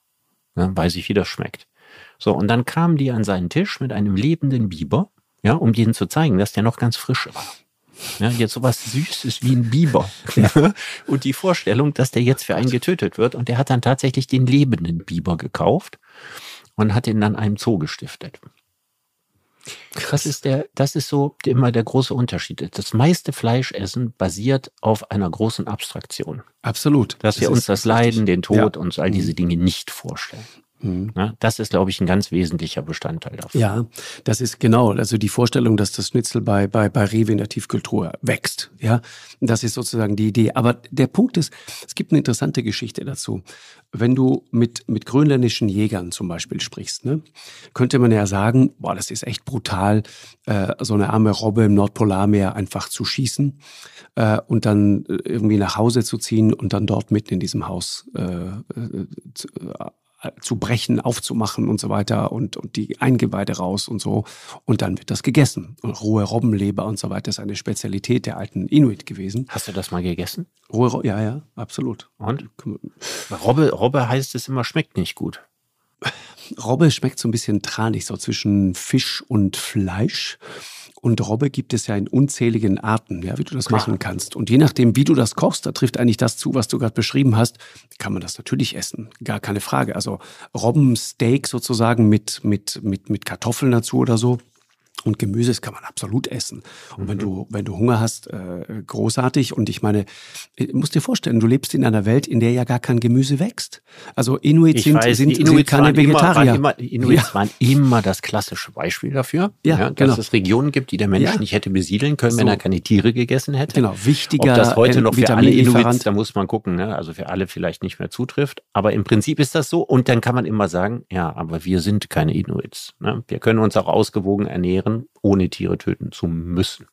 Ne? Weiß ich, wie das schmeckt. So, und dann kamen die an seinen Tisch mit einem lebenden Biber, ja, um denen zu zeigen, dass der noch ganz frisch war. Ja, jetzt sowas Süßes wie ein Biber. und die Vorstellung, dass der jetzt für einen getötet wird. Und der hat dann tatsächlich den lebenden Biber gekauft und hat ihn dann einem Zoo gestiftet. Das ist der, das ist so immer der große Unterschied. Das meiste Fleischessen basiert auf einer großen Abstraktion. Absolut. Dass wir Das uns ist das Leiden, den Tod Ja. und all diese Dinge nicht vorstellen. Mhm. Ja, das ist, glaube ich, ein ganz wesentlicher Bestandteil davon. Ja, das ist genau, also die Vorstellung, dass das Schnitzel bei, bei, bei Rewe in der Tiefkultur wächst. Ja, das ist sozusagen die Idee. Aber der Punkt ist, es gibt eine interessante Geschichte dazu. Wenn du mit, mit grönländischen Jägern zum Beispiel sprichst, ne, könnte man ja sagen, boah, das ist echt brutal, äh, so eine arme Robbe im Nordpolarmeer einfach zu schießen äh, und dann äh, irgendwie nach Hause zu ziehen und dann dort mitten in diesem Haus äh, äh zu, zu brechen, aufzumachen und so weiter und, und die Eingeweide raus und so. Und dann wird das gegessen. Und rohe Robbenleber und so weiter ist eine Spezialität der alten Inuit gewesen. Hast du das mal gegessen? Rohe, ja, ja, absolut. Und? Robbe, Robbe heißt es immer, schmeckt nicht gut. Robbe schmeckt so ein bisschen tranig, so zwischen Fisch und Fleisch. Und Robbe gibt es ja in unzähligen Arten, ja, wie du das Klar. machen kannst. Und je nachdem, wie du das kochst, da trifft eigentlich das zu, was du gerade beschrieben hast, kann man das natürlich essen. Gar keine Frage. Also Robbensteak sozusagen mit, mit, mit, mit Kartoffeln dazu oder so. Und Gemüse, das kann man absolut essen. Und wenn mhm. du, wenn du Hunger hast, äh, großartig. Und ich meine, du äh, musst dir vorstellen, du lebst in einer Welt, in der ja gar kein Gemüse wächst. Also Inuits sind, weiß, sind, Inuits sind keine Vegetarier. Immer, immer, Inuits ja. waren immer das klassische Beispiel dafür, ja, ja, dass genau. es Regionen gibt, die der Mensch nicht hätte besiedeln können, so. wenn er keine Tiere gegessen hätte. Genau, wichtiger. Ob das heute noch für alle Inuits, da muss man gucken, ne? also für alle vielleicht nicht mehr zutrifft. Aber im Prinzip ist das so. Und dann kann man immer sagen, ja, aber wir sind keine Inuits. Ne? Wir können uns auch ausgewogen ernähren ohne Tiere töten zu müssen.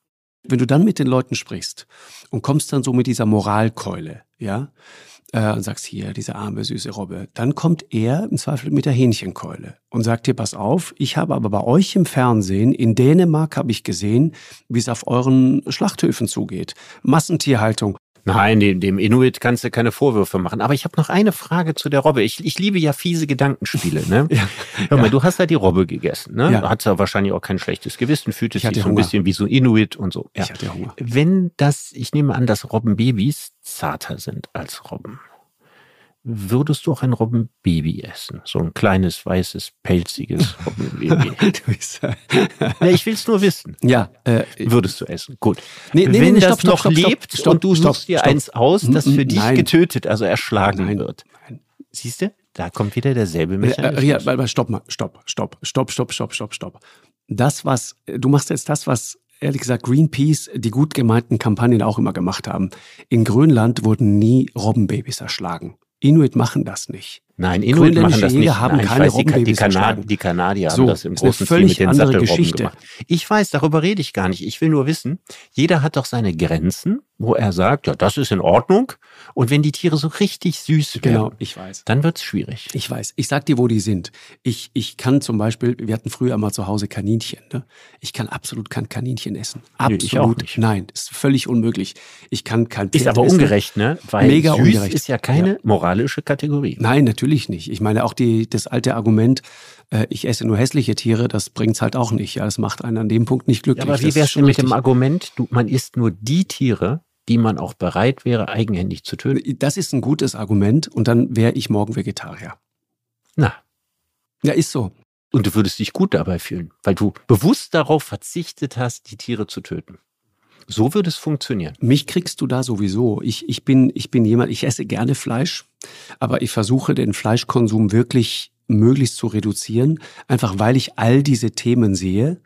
Wenn du dann mit den Leuten sprichst und kommst dann so mit dieser Moralkeule, ja, äh, und sagst hier, diese arme, süße Robbe, dann kommt er im Zweifel mit der Hähnchenkeule und sagt dir, pass auf, ich habe aber bei euch im Fernsehen, in Dänemark habe ich gesehen, wie es auf euren Schlachthöfen zugeht. Massentierhaltung. Nein, dem, dem Inuit kannst du keine Vorwürfe machen. Aber ich habe noch eine Frage zu der Robbe. Ich, ich liebe ja fiese Gedankenspiele. Ne? ja. Hör mal, ja. du hast ja die Robbe gegessen. Ne? Ja. Hat ja wahrscheinlich auch kein schlechtes Gewissen, fühlt es sich so ein Hunger. bisschen wie so Inuit und so. Ja. Ich hatte Hunger. Wenn das, ich nehme an, dass Robbenbabys zarter sind als Robben würdest du auch ein Robbenbaby essen? So ein kleines, weißes, pelziges Robbenbaby. ja, ich will es nur wissen. Ja. Äh, würdest du essen? Gut. Nee, nee, Wenn nee, das stopp, noch stopp, lebt stopp, und du suchst dir eins aus, das für dich Nein. getötet, also erschlagen Nein. wird. Siehst du? Da kommt wieder derselbe äh, Mechanismus. Ja, ja, stopp mal, stopp, stopp, stopp, stopp, stopp, stopp, stopp. Das, was, du machst jetzt das, was ehrlich gesagt Greenpeace die gut gemeinten Kampagnen auch immer gemacht haben. In Grönland wurden nie Robbenbabys erschlagen. Inuit machen das nicht. Nein, Inuit machen das nicht. haben Nein, keine weiß, die, Kanad die, Kanadier haben das im großen Stil mit den Sattelrobben gemacht. Ich weiß, darüber rede ich gar nicht. Ich will nur wissen, jeder hat doch seine Grenzen, wo er sagt, ja, das ist in Ordnung. Und wenn die Tiere so richtig süß werden, genau, ich weiß. dann wird's schwierig. Ich weiß. Ich sag dir, wo die sind. Ich, ich kann zum Beispiel, wir hatten früher mal zu Hause Kaninchen. Ne? Ich kann absolut kein Kaninchen essen. Absolut. Nee, Nein, ist völlig unmöglich. Ich kann kein Pferd Ist aber essen. ungerecht, ne? Weil Mega süß ungerecht. ist ja keine ja. moralische Kategorie. Nein, natürlich nicht. Ich meine auch die, das alte Argument, äh, ich esse nur hässliche Tiere, das bringt's halt auch nicht. Ja, das macht einen an dem Punkt nicht glücklich. Ja, aber wie wär's denn mit dem Argument, du, man isst nur die Tiere, die man auch bereit wäre, eigenhändig zu töten. Das ist ein gutes Argument und dann wäre ich morgen Vegetarier. Na. Ja, ist so. Und du würdest dich gut dabei fühlen, weil du bewusst darauf verzichtet hast, die Tiere zu töten. So würde es funktionieren. Mich kriegst du da sowieso. Ich, ich, bin, ich bin jemand, ich esse gerne Fleisch, aber ich versuche den Fleischkonsum wirklich möglichst zu reduzieren, einfach weil ich all diese Themen sehe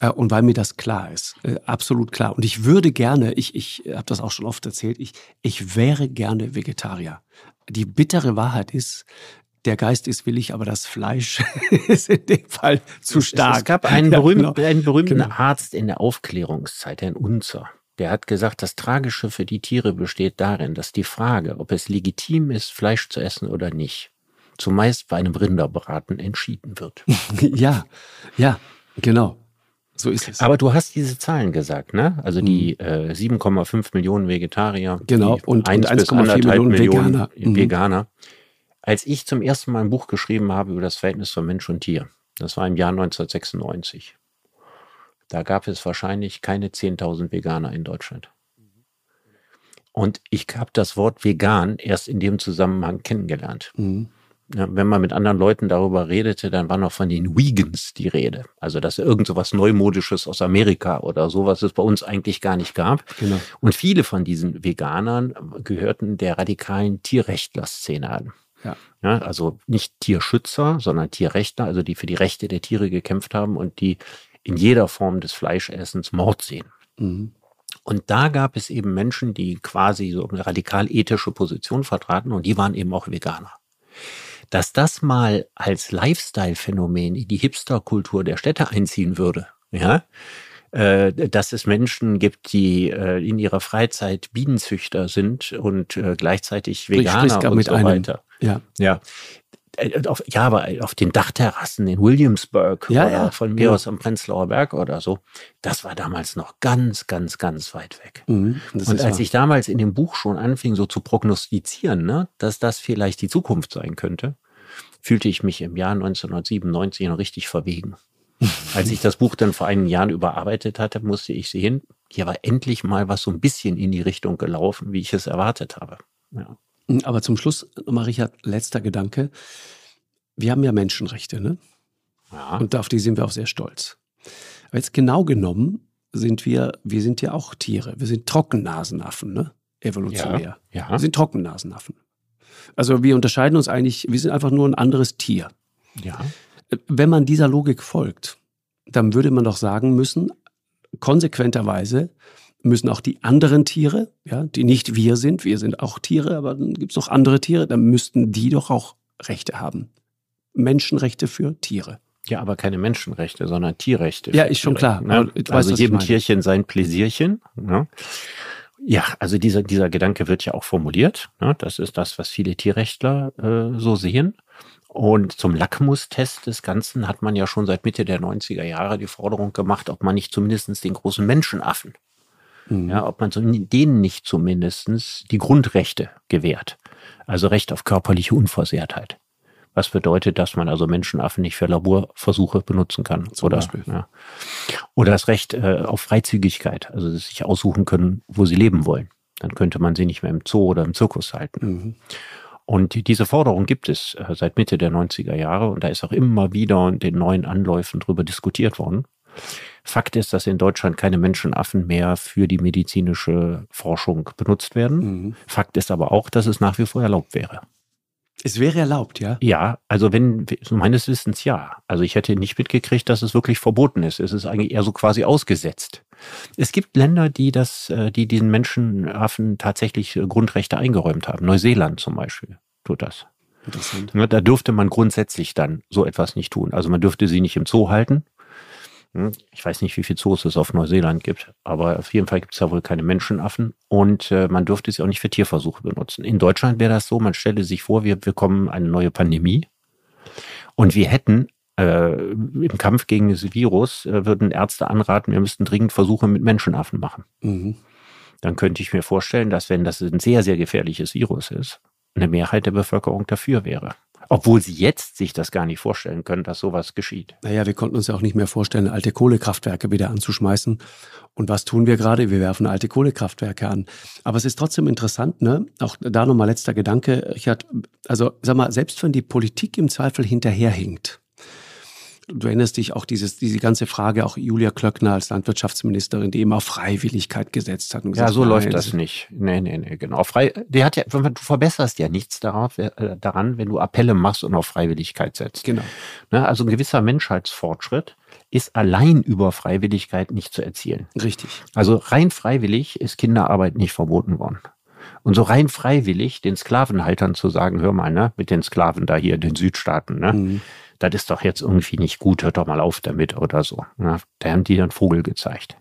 äh, und weil mir das klar ist, äh, absolut klar. Und ich würde gerne, ich, ich habe das auch schon oft erzählt, ich, ich wäre gerne Vegetarier. Die bittere Wahrheit ist, der Geist ist willig, aber das Fleisch ist in dem Fall zu stark. Es gab einen, berühmten, ja, genau. einen berühmten genau. Arzt in der Aufklärungszeit, Herrn Unzer. Der hat gesagt, das Tragische für die Tiere besteht darin, dass die Frage, ob es legitim ist, Fleisch zu essen oder nicht, zumeist bei einem Rinderbraten entschieden wird. ja, ja, genau. So ist es. Aber du hast diese Zahlen gesagt, ne? Also die mhm. äh, 7,5 Millionen Vegetarier. Genau, und 1,4 Millionen, Millionen Veganer. Mhm. Als ich zum ersten Mal ein Buch geschrieben habe über das Verhältnis von Mensch und Tier, das war im Jahr 1996, da gab es wahrscheinlich keine 10.000 Veganer in Deutschland. Und ich habe das Wort vegan erst in dem Zusammenhang kennengelernt. Mhm ja, wenn man mit anderen Leuten darüber redete, dann war noch von den Vegans die Rede. Also, dass irgend so was Neumodisches aus Amerika oder sowas es bei uns eigentlich gar nicht gab. Genau. Und viele von diesen Veganern gehörten der radikalen Tierrechtler-Szene an. Ja. Ja, also nicht Tierschützer, sondern Tierrechtler, also die für die Rechte der Tiere gekämpft haben und die in jeder Form des Fleischessens Mord sehen. Mhm. Und da gab es eben Menschen, die quasi so eine radikal ethische Position vertraten und die waren eben auch Veganer. Dass das mal als Lifestyle-Phänomen in die Hipster-Kultur der Städte einziehen würde, ja, äh, dass es Menschen gibt, die äh, in ihrer Freizeit Bienenzüchter sind und äh, gleichzeitig Veganer und mit so einem. weiter. Ja. Ja. Äh, Auf, ja, aber auf den Dachterrassen in Williamsburg Ja, oder ja, von mir genau. aus am Prenzlauer Berg oder so, das war damals noch ganz, ganz, ganz weit weg. Mhm. Und als wahr. ich damals in dem Buch schon anfing, so zu prognostizieren, ne, dass das vielleicht die Zukunft sein könnte, fühlte ich mich im Jahr 1997 noch richtig verwegen. Als ich das Buch dann vor einigen Jahren überarbeitet hatte, musste ich sehen, hier war endlich mal was so ein bisschen in die Richtung gelaufen, wie ich es erwartet habe. Ja. Aber zum Schluss nochmal, Richard, letzter Gedanke. Wir haben ja Menschenrechte, ne? Ja. Und auf die sind wir auch sehr stolz. Aber jetzt genau genommen sind wir, wir sind ja auch Tiere. Wir sind Trockennasenaffen, ne? Evolutionär. ja. Wir sind Trockennasenaffen. Also wir unterscheiden uns eigentlich, wir sind einfach nur ein anderes Tier. ja. Wenn man dieser Logik folgt, dann würde man doch sagen müssen, konsequenterweise müssen auch die anderen Tiere, ja, die nicht wir sind, wir sind auch Tiere, aber dann gibt es noch andere Tiere, dann müssten die doch auch Rechte haben. Menschenrechte für Tiere. Ja, aber keine Menschenrechte, sondern Tierrechte. Ja, ist schon Tiere, klar. Ne? Weißt, also jedem. Tierchen sein Pläsierchen. Ne? Ja, also dieser, dieser Gedanke wird ja auch formuliert. Ne? Das ist das, was viele Tierrechtler äh, so sehen. Und zum Lackmustest des Ganzen hat man ja schon seit Mitte der 90er Jahre die Forderung gemacht, ob man nicht zumindest den großen Menschenaffen, Mhm. ja, ob man denen nicht zumindest die Grundrechte gewährt. Also Recht auf körperliche Unversehrtheit. Was bedeutet, dass man also Menschenaffen nicht für Laborversuche benutzen kann. Zum oder, Beispiel. Ja. oder das Recht äh, auf Freizügigkeit, also dass sie sich aussuchen können, wo sie leben wollen. Dann könnte man sie nicht mehr im Zoo oder im Zirkus halten. Mhm. Und die- diese Forderung gibt es äh, seit Mitte der 90er Jahre und da ist auch immer wieder in den neuen Anläufen drüber diskutiert worden. Fakt ist, dass in Deutschland keine Menschenaffen mehr für die medizinische Forschung benutzt werden. Mhm. Fakt ist aber auch, dass es nach wie vor erlaubt wäre. Es wäre erlaubt, ja? Ja, also wenn, meines Wissens ja. Also ich hätte nicht mitgekriegt, dass es wirklich verboten ist. Es ist eigentlich eher so quasi ausgesetzt. Es gibt Länder, die das, äh, die diesen Menschenaffen tatsächlich äh, Grundrechte eingeräumt haben. Neuseeland zum Beispiel tut das. Interessant. Ne, Da dürfte man grundsätzlich dann so etwas nicht tun. Also man dürfte sie nicht im Zoo halten. Hm, Ich weiß nicht, wie viele Zoos es auf Neuseeland gibt, aber auf jeden Fall gibt es da wohl keine Menschenaffen und äh, man dürfte sie auch nicht für Tierversuche benutzen. In Deutschland wäre das so, man stelle sich vor, wir bekommen eine neue Pandemie und wir hätten äh, im Kampf gegen das Virus, äh, würden Ärzte anraten, wir müssten dringend Versuche mit Menschenaffen machen. Mhm. Dann könnte ich mir vorstellen, dass wenn das ein sehr, sehr gefährliches Virus ist, eine Mehrheit der Bevölkerung dafür wäre. Obwohl sie jetzt sich das gar nicht vorstellen können, dass sowas geschieht. Naja, wir konnten uns ja auch nicht mehr vorstellen, alte Kohlekraftwerke wieder anzuschmeißen. Und was tun wir gerade? Wir werfen alte Kohlekraftwerke an. Aber es ist trotzdem interessant, ne? Auch da nochmal letzter Gedanke, Richard. Also, sag mal, selbst wenn die Politik im Zweifel hinterherhinkt, du erinnerst dich auch dieses, diese ganze Frage, auch Julia Klöckner als Landwirtschaftsministerin, die immer auf Freiwilligkeit gesetzt hat. Und Ja, gesagt, so nein, läuft das nicht. Nee, nee, nee, genau. Frei, der hat ja, du verbesserst ja nichts darauf, äh, daran, wenn du Appelle machst und auf Freiwilligkeit setzt. Genau. Ne, also ein gewisser Menschheitsfortschritt ist allein über Freiwilligkeit nicht zu erzielen. Richtig. Also rein freiwillig ist Kinderarbeit nicht verboten worden. Und so rein freiwillig den Sklavenhaltern zu sagen, hör mal, ne, mit den Sklaven da hier in den Südstaaten, ne, Mhm. Das ist doch jetzt irgendwie nicht gut, hört doch mal auf damit oder so. Ne? Da haben die dann Vogel gezeigt.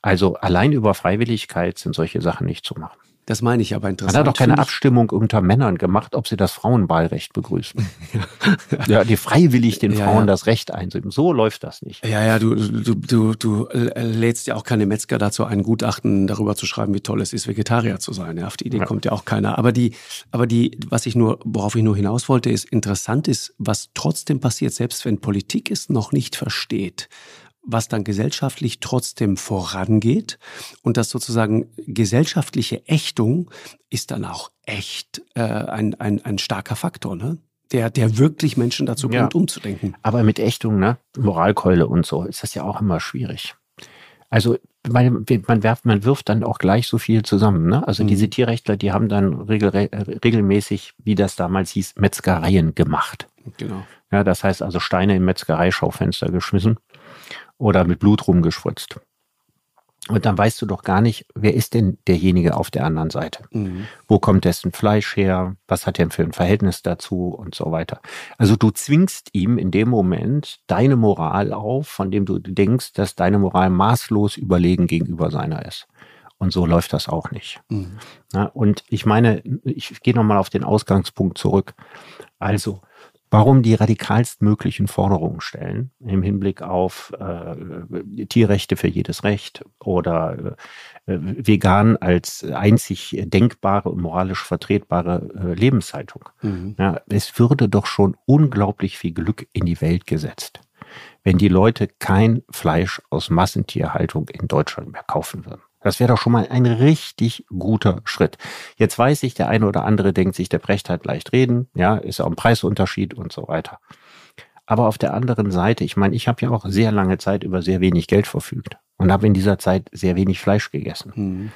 Also allein über Freiwilligkeit sind solche Sachen nicht zu machen. Das meine ich aber Man interessant. hat auch keine. Abstimmung unter Männern gemacht, ob sie das Frauenwahlrecht begrüßen. ja, die freiwillig den Ja, Frauen ja. das Recht einsehen. So läuft das nicht. Ja, ja, du, du, du, du lädst ja auch keine Metzger dazu ein, Gutachten darüber zu schreiben, wie toll es ist, Vegetarier zu sein. Ja, auf die Idee Ja. kommt ja auch keiner. Aber die, aber die, was ich nur, worauf ich nur hinaus wollte, ist interessant ist, was trotzdem passiert, selbst wenn Politik es noch nicht versteht, was dann gesellschaftlich trotzdem vorangeht und das sozusagen gesellschaftliche Ächtung ist dann auch echt äh, ein, ein, ein starker Faktor, ne? Der, der wirklich Menschen dazu Ja. bringt, umzudenken. Aber mit Ächtung, ne, Moralkeule und so, ist das ja auch immer schwierig. Also man, man, werft, man wirft dann auch gleich so viel zusammen. Ne? Also mhm. diese Tierrechtler, die haben dann regel, regelmäßig, wie das damals hieß, Metzgereien gemacht. Genau. Ja, das heißt also Steine im Metzgereischaufenster geschmissen oder mit Blut rumgespritzt. Und dann weißt du doch gar nicht, wer ist denn derjenige auf der anderen Seite? Mhm. Wo kommt dessen Fleisch her? Was hat er für ein Verhältnis dazu und so weiter? Also du zwingst ihm in dem Moment deine Moral auf, von dem du denkst, dass deine Moral maßlos überlegen gegenüber seiner ist. Und so läuft das auch nicht. Mhm. Ja, und ich meine, ich gehe nochmal auf den Ausgangspunkt zurück. Also, warum die radikalstmöglichen Forderungen stellen im Hinblick auf äh, Tierrechte für jedes Recht oder äh, vegan als einzig denkbare und moralisch vertretbare äh, Lebenshaltung. Mhm. Ja, es würde doch schon unglaublich viel Glück in die Welt gesetzt, wenn die Leute kein Fleisch aus Massentierhaltung in Deutschland mehr kaufen würden. Das wäre doch schon mal ein richtig guter Schritt. Jetzt weiß ich, der eine oder andere denkt sich, der Brecht hat leicht reden, ja, ist auch ein Preisunterschied und so weiter. Aber auf der anderen Seite, ich meine, ich habe ja auch sehr lange Zeit über sehr wenig Geld verfügt und habe in dieser Zeit sehr wenig Fleisch gegessen. Mhm.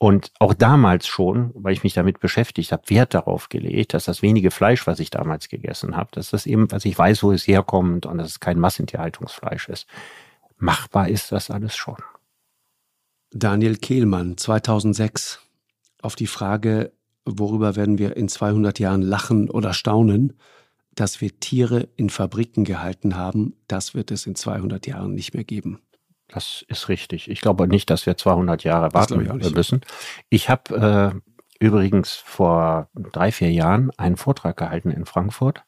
Und auch damals schon, weil ich mich damit beschäftigt habe, Wert darauf gelegt, dass das wenige Fleisch, was ich damals gegessen habe, dass das eben, was ich weiß, wo es herkommt und dass es kein Massentierhaltungsfleisch ist. Machbar ist das alles schon. Daniel Kehlmann, 2006, auf die Frage, worüber werden wir in 200 Jahren lachen oder staunen, dass wir Tiere in Fabriken gehalten haben, das wird es in 200 Jahren nicht mehr geben. Das ist richtig. Ich glaube nicht, dass wir 200 Jahre warten müssen. Ich habe äh, übrigens vor drei, vier Jahren einen Vortrag gehalten in Frankfurt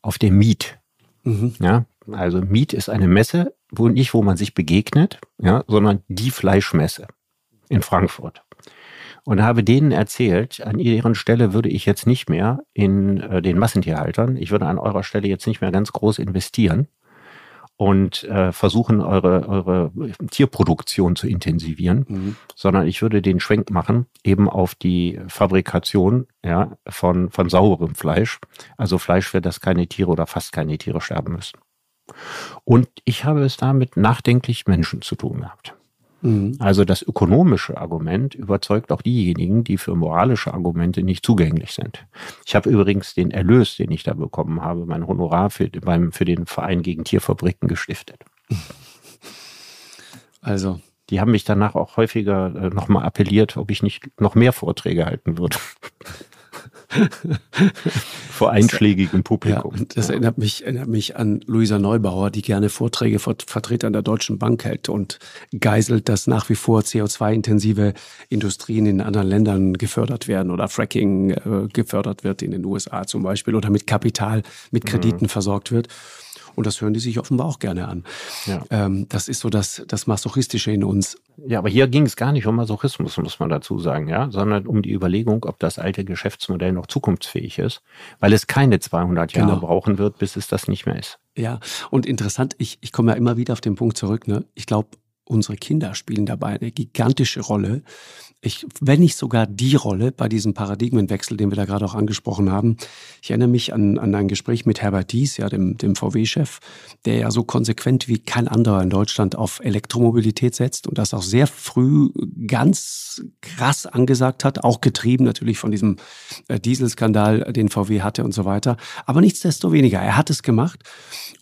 auf dem Miet. Mhm. Ja, also Miet ist eine Messe, wo nicht, wo man sich begegnet, ja, sondern die Fleischmesse in Frankfurt. Und habe denen erzählt, an ihren Stelle würde ich jetzt nicht mehr in äh, den Massentierhaltern, ich würde an eurer Stelle jetzt nicht mehr ganz groß investieren und äh, versuchen, eure, eure Tierproduktion zu intensivieren, mhm. sondern ich würde den Schwenk machen, eben auf die Fabrikation ja, von, von sauberem Fleisch, also Fleisch, für das keine Tiere oder fast keine Tiere sterben müssen. Und ich habe es da mit nachdenklich Menschen zu tun gehabt. Mhm. Also das ökonomische Argument überzeugt auch diejenigen, die für moralische Argumente nicht zugänglich sind. Ich habe übrigens den Erlös, den ich da bekommen habe, mein Honorar für, beim, für den Verein gegen Tierfabriken gestiftet. Also. Die haben mich danach auch häufiger äh, nochmal appelliert, ob ich nicht noch mehr Vorträge halten würde. Vor einschlägigem Publikum. Ja, das erinnert mich, erinnert mich an Luisa Neubauer, die gerne Vorträge vor Vertretern der Deutschen Bank hält und geiselt, dass nach wie vor CO2-intensive Industrien in anderen Ländern gefördert werden oder Fracking äh, gefördert wird in den USA zum Beispiel oder mit Kapital, mit Krediten mhm. versorgt wird. Und das hören die sich offenbar auch gerne an. Ja. Ähm, das ist so das, das Masochistische in uns. Ja, aber hier ging es gar nicht um Masochismus, muss man dazu sagen, ja, sondern um die Überlegung, ob das alte Geschäftsmodell noch zukunftsfähig ist, weil es keine 200 Jahre genau. brauchen wird, bis es das nicht mehr ist. Ja, und interessant, ich, ich komme ja immer wieder auf den Punkt zurück, ne? ich glaube, unsere Kinder spielen dabei eine gigantische Rolle, ich, wenn nicht sogar die Rolle bei diesem Paradigmenwechsel, den wir da gerade auch angesprochen haben. Ich erinnere mich an, an ein Gespräch mit Herbert Dies, ja, dem, dem VW-Chef, der ja so konsequent wie kein anderer in Deutschland auf Elektromobilität setzt und das auch sehr früh ganz krass angesagt hat, auch getrieben natürlich von diesem äh, Dieselskandal, den VW hatte und so weiter. Aber nichtsdestoweniger, er hat es gemacht.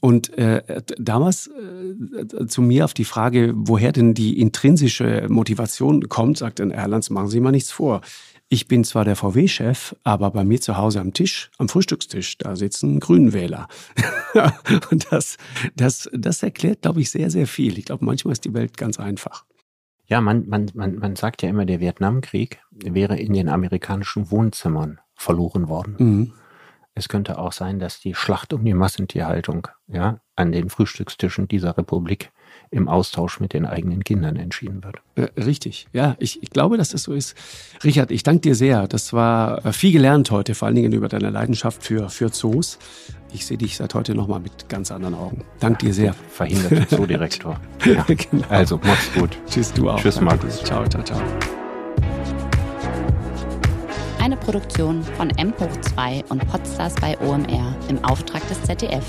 Und äh, damals äh, zu mir auf die Frage, woher denn die intrinsische Motivation kommt, sagte er, Lanz, machen Sie mal nichts vor. Ich bin zwar der VW-Chef, aber bei mir zu Hause am Tisch, am Frühstückstisch, da sitzen Grünwähler. und das, das, das erklärt, glaube ich, sehr, sehr viel. Ich glaube, manchmal ist die Welt ganz einfach. Ja, man, man, man, man sagt ja immer, der Vietnamkrieg wäre in den amerikanischen Wohnzimmern verloren worden. Mhm. Es könnte auch sein, dass die Schlacht um die Massentierhaltung ja, an den Frühstückstischen dieser Republik im Austausch mit den eigenen Kindern entschieden wird. Äh, richtig, ja, ich, ich glaube, dass das so ist. Richard, ich danke dir sehr. Das war äh, viel gelernt heute, vor allen Dingen über deine Leidenschaft für, für Zoos. Ich sehe dich seit heute nochmal mit ganz anderen Augen. Dank dir sehr. Verhinderte Zoodirektor. ja. genau. Also, mach's gut. Tschüss, du auch. Tschüss, Markus. Ciao, ciao, ciao. Eine Produktion von M hoch 2 und Podstars bei OMR im Auftrag des ZDF.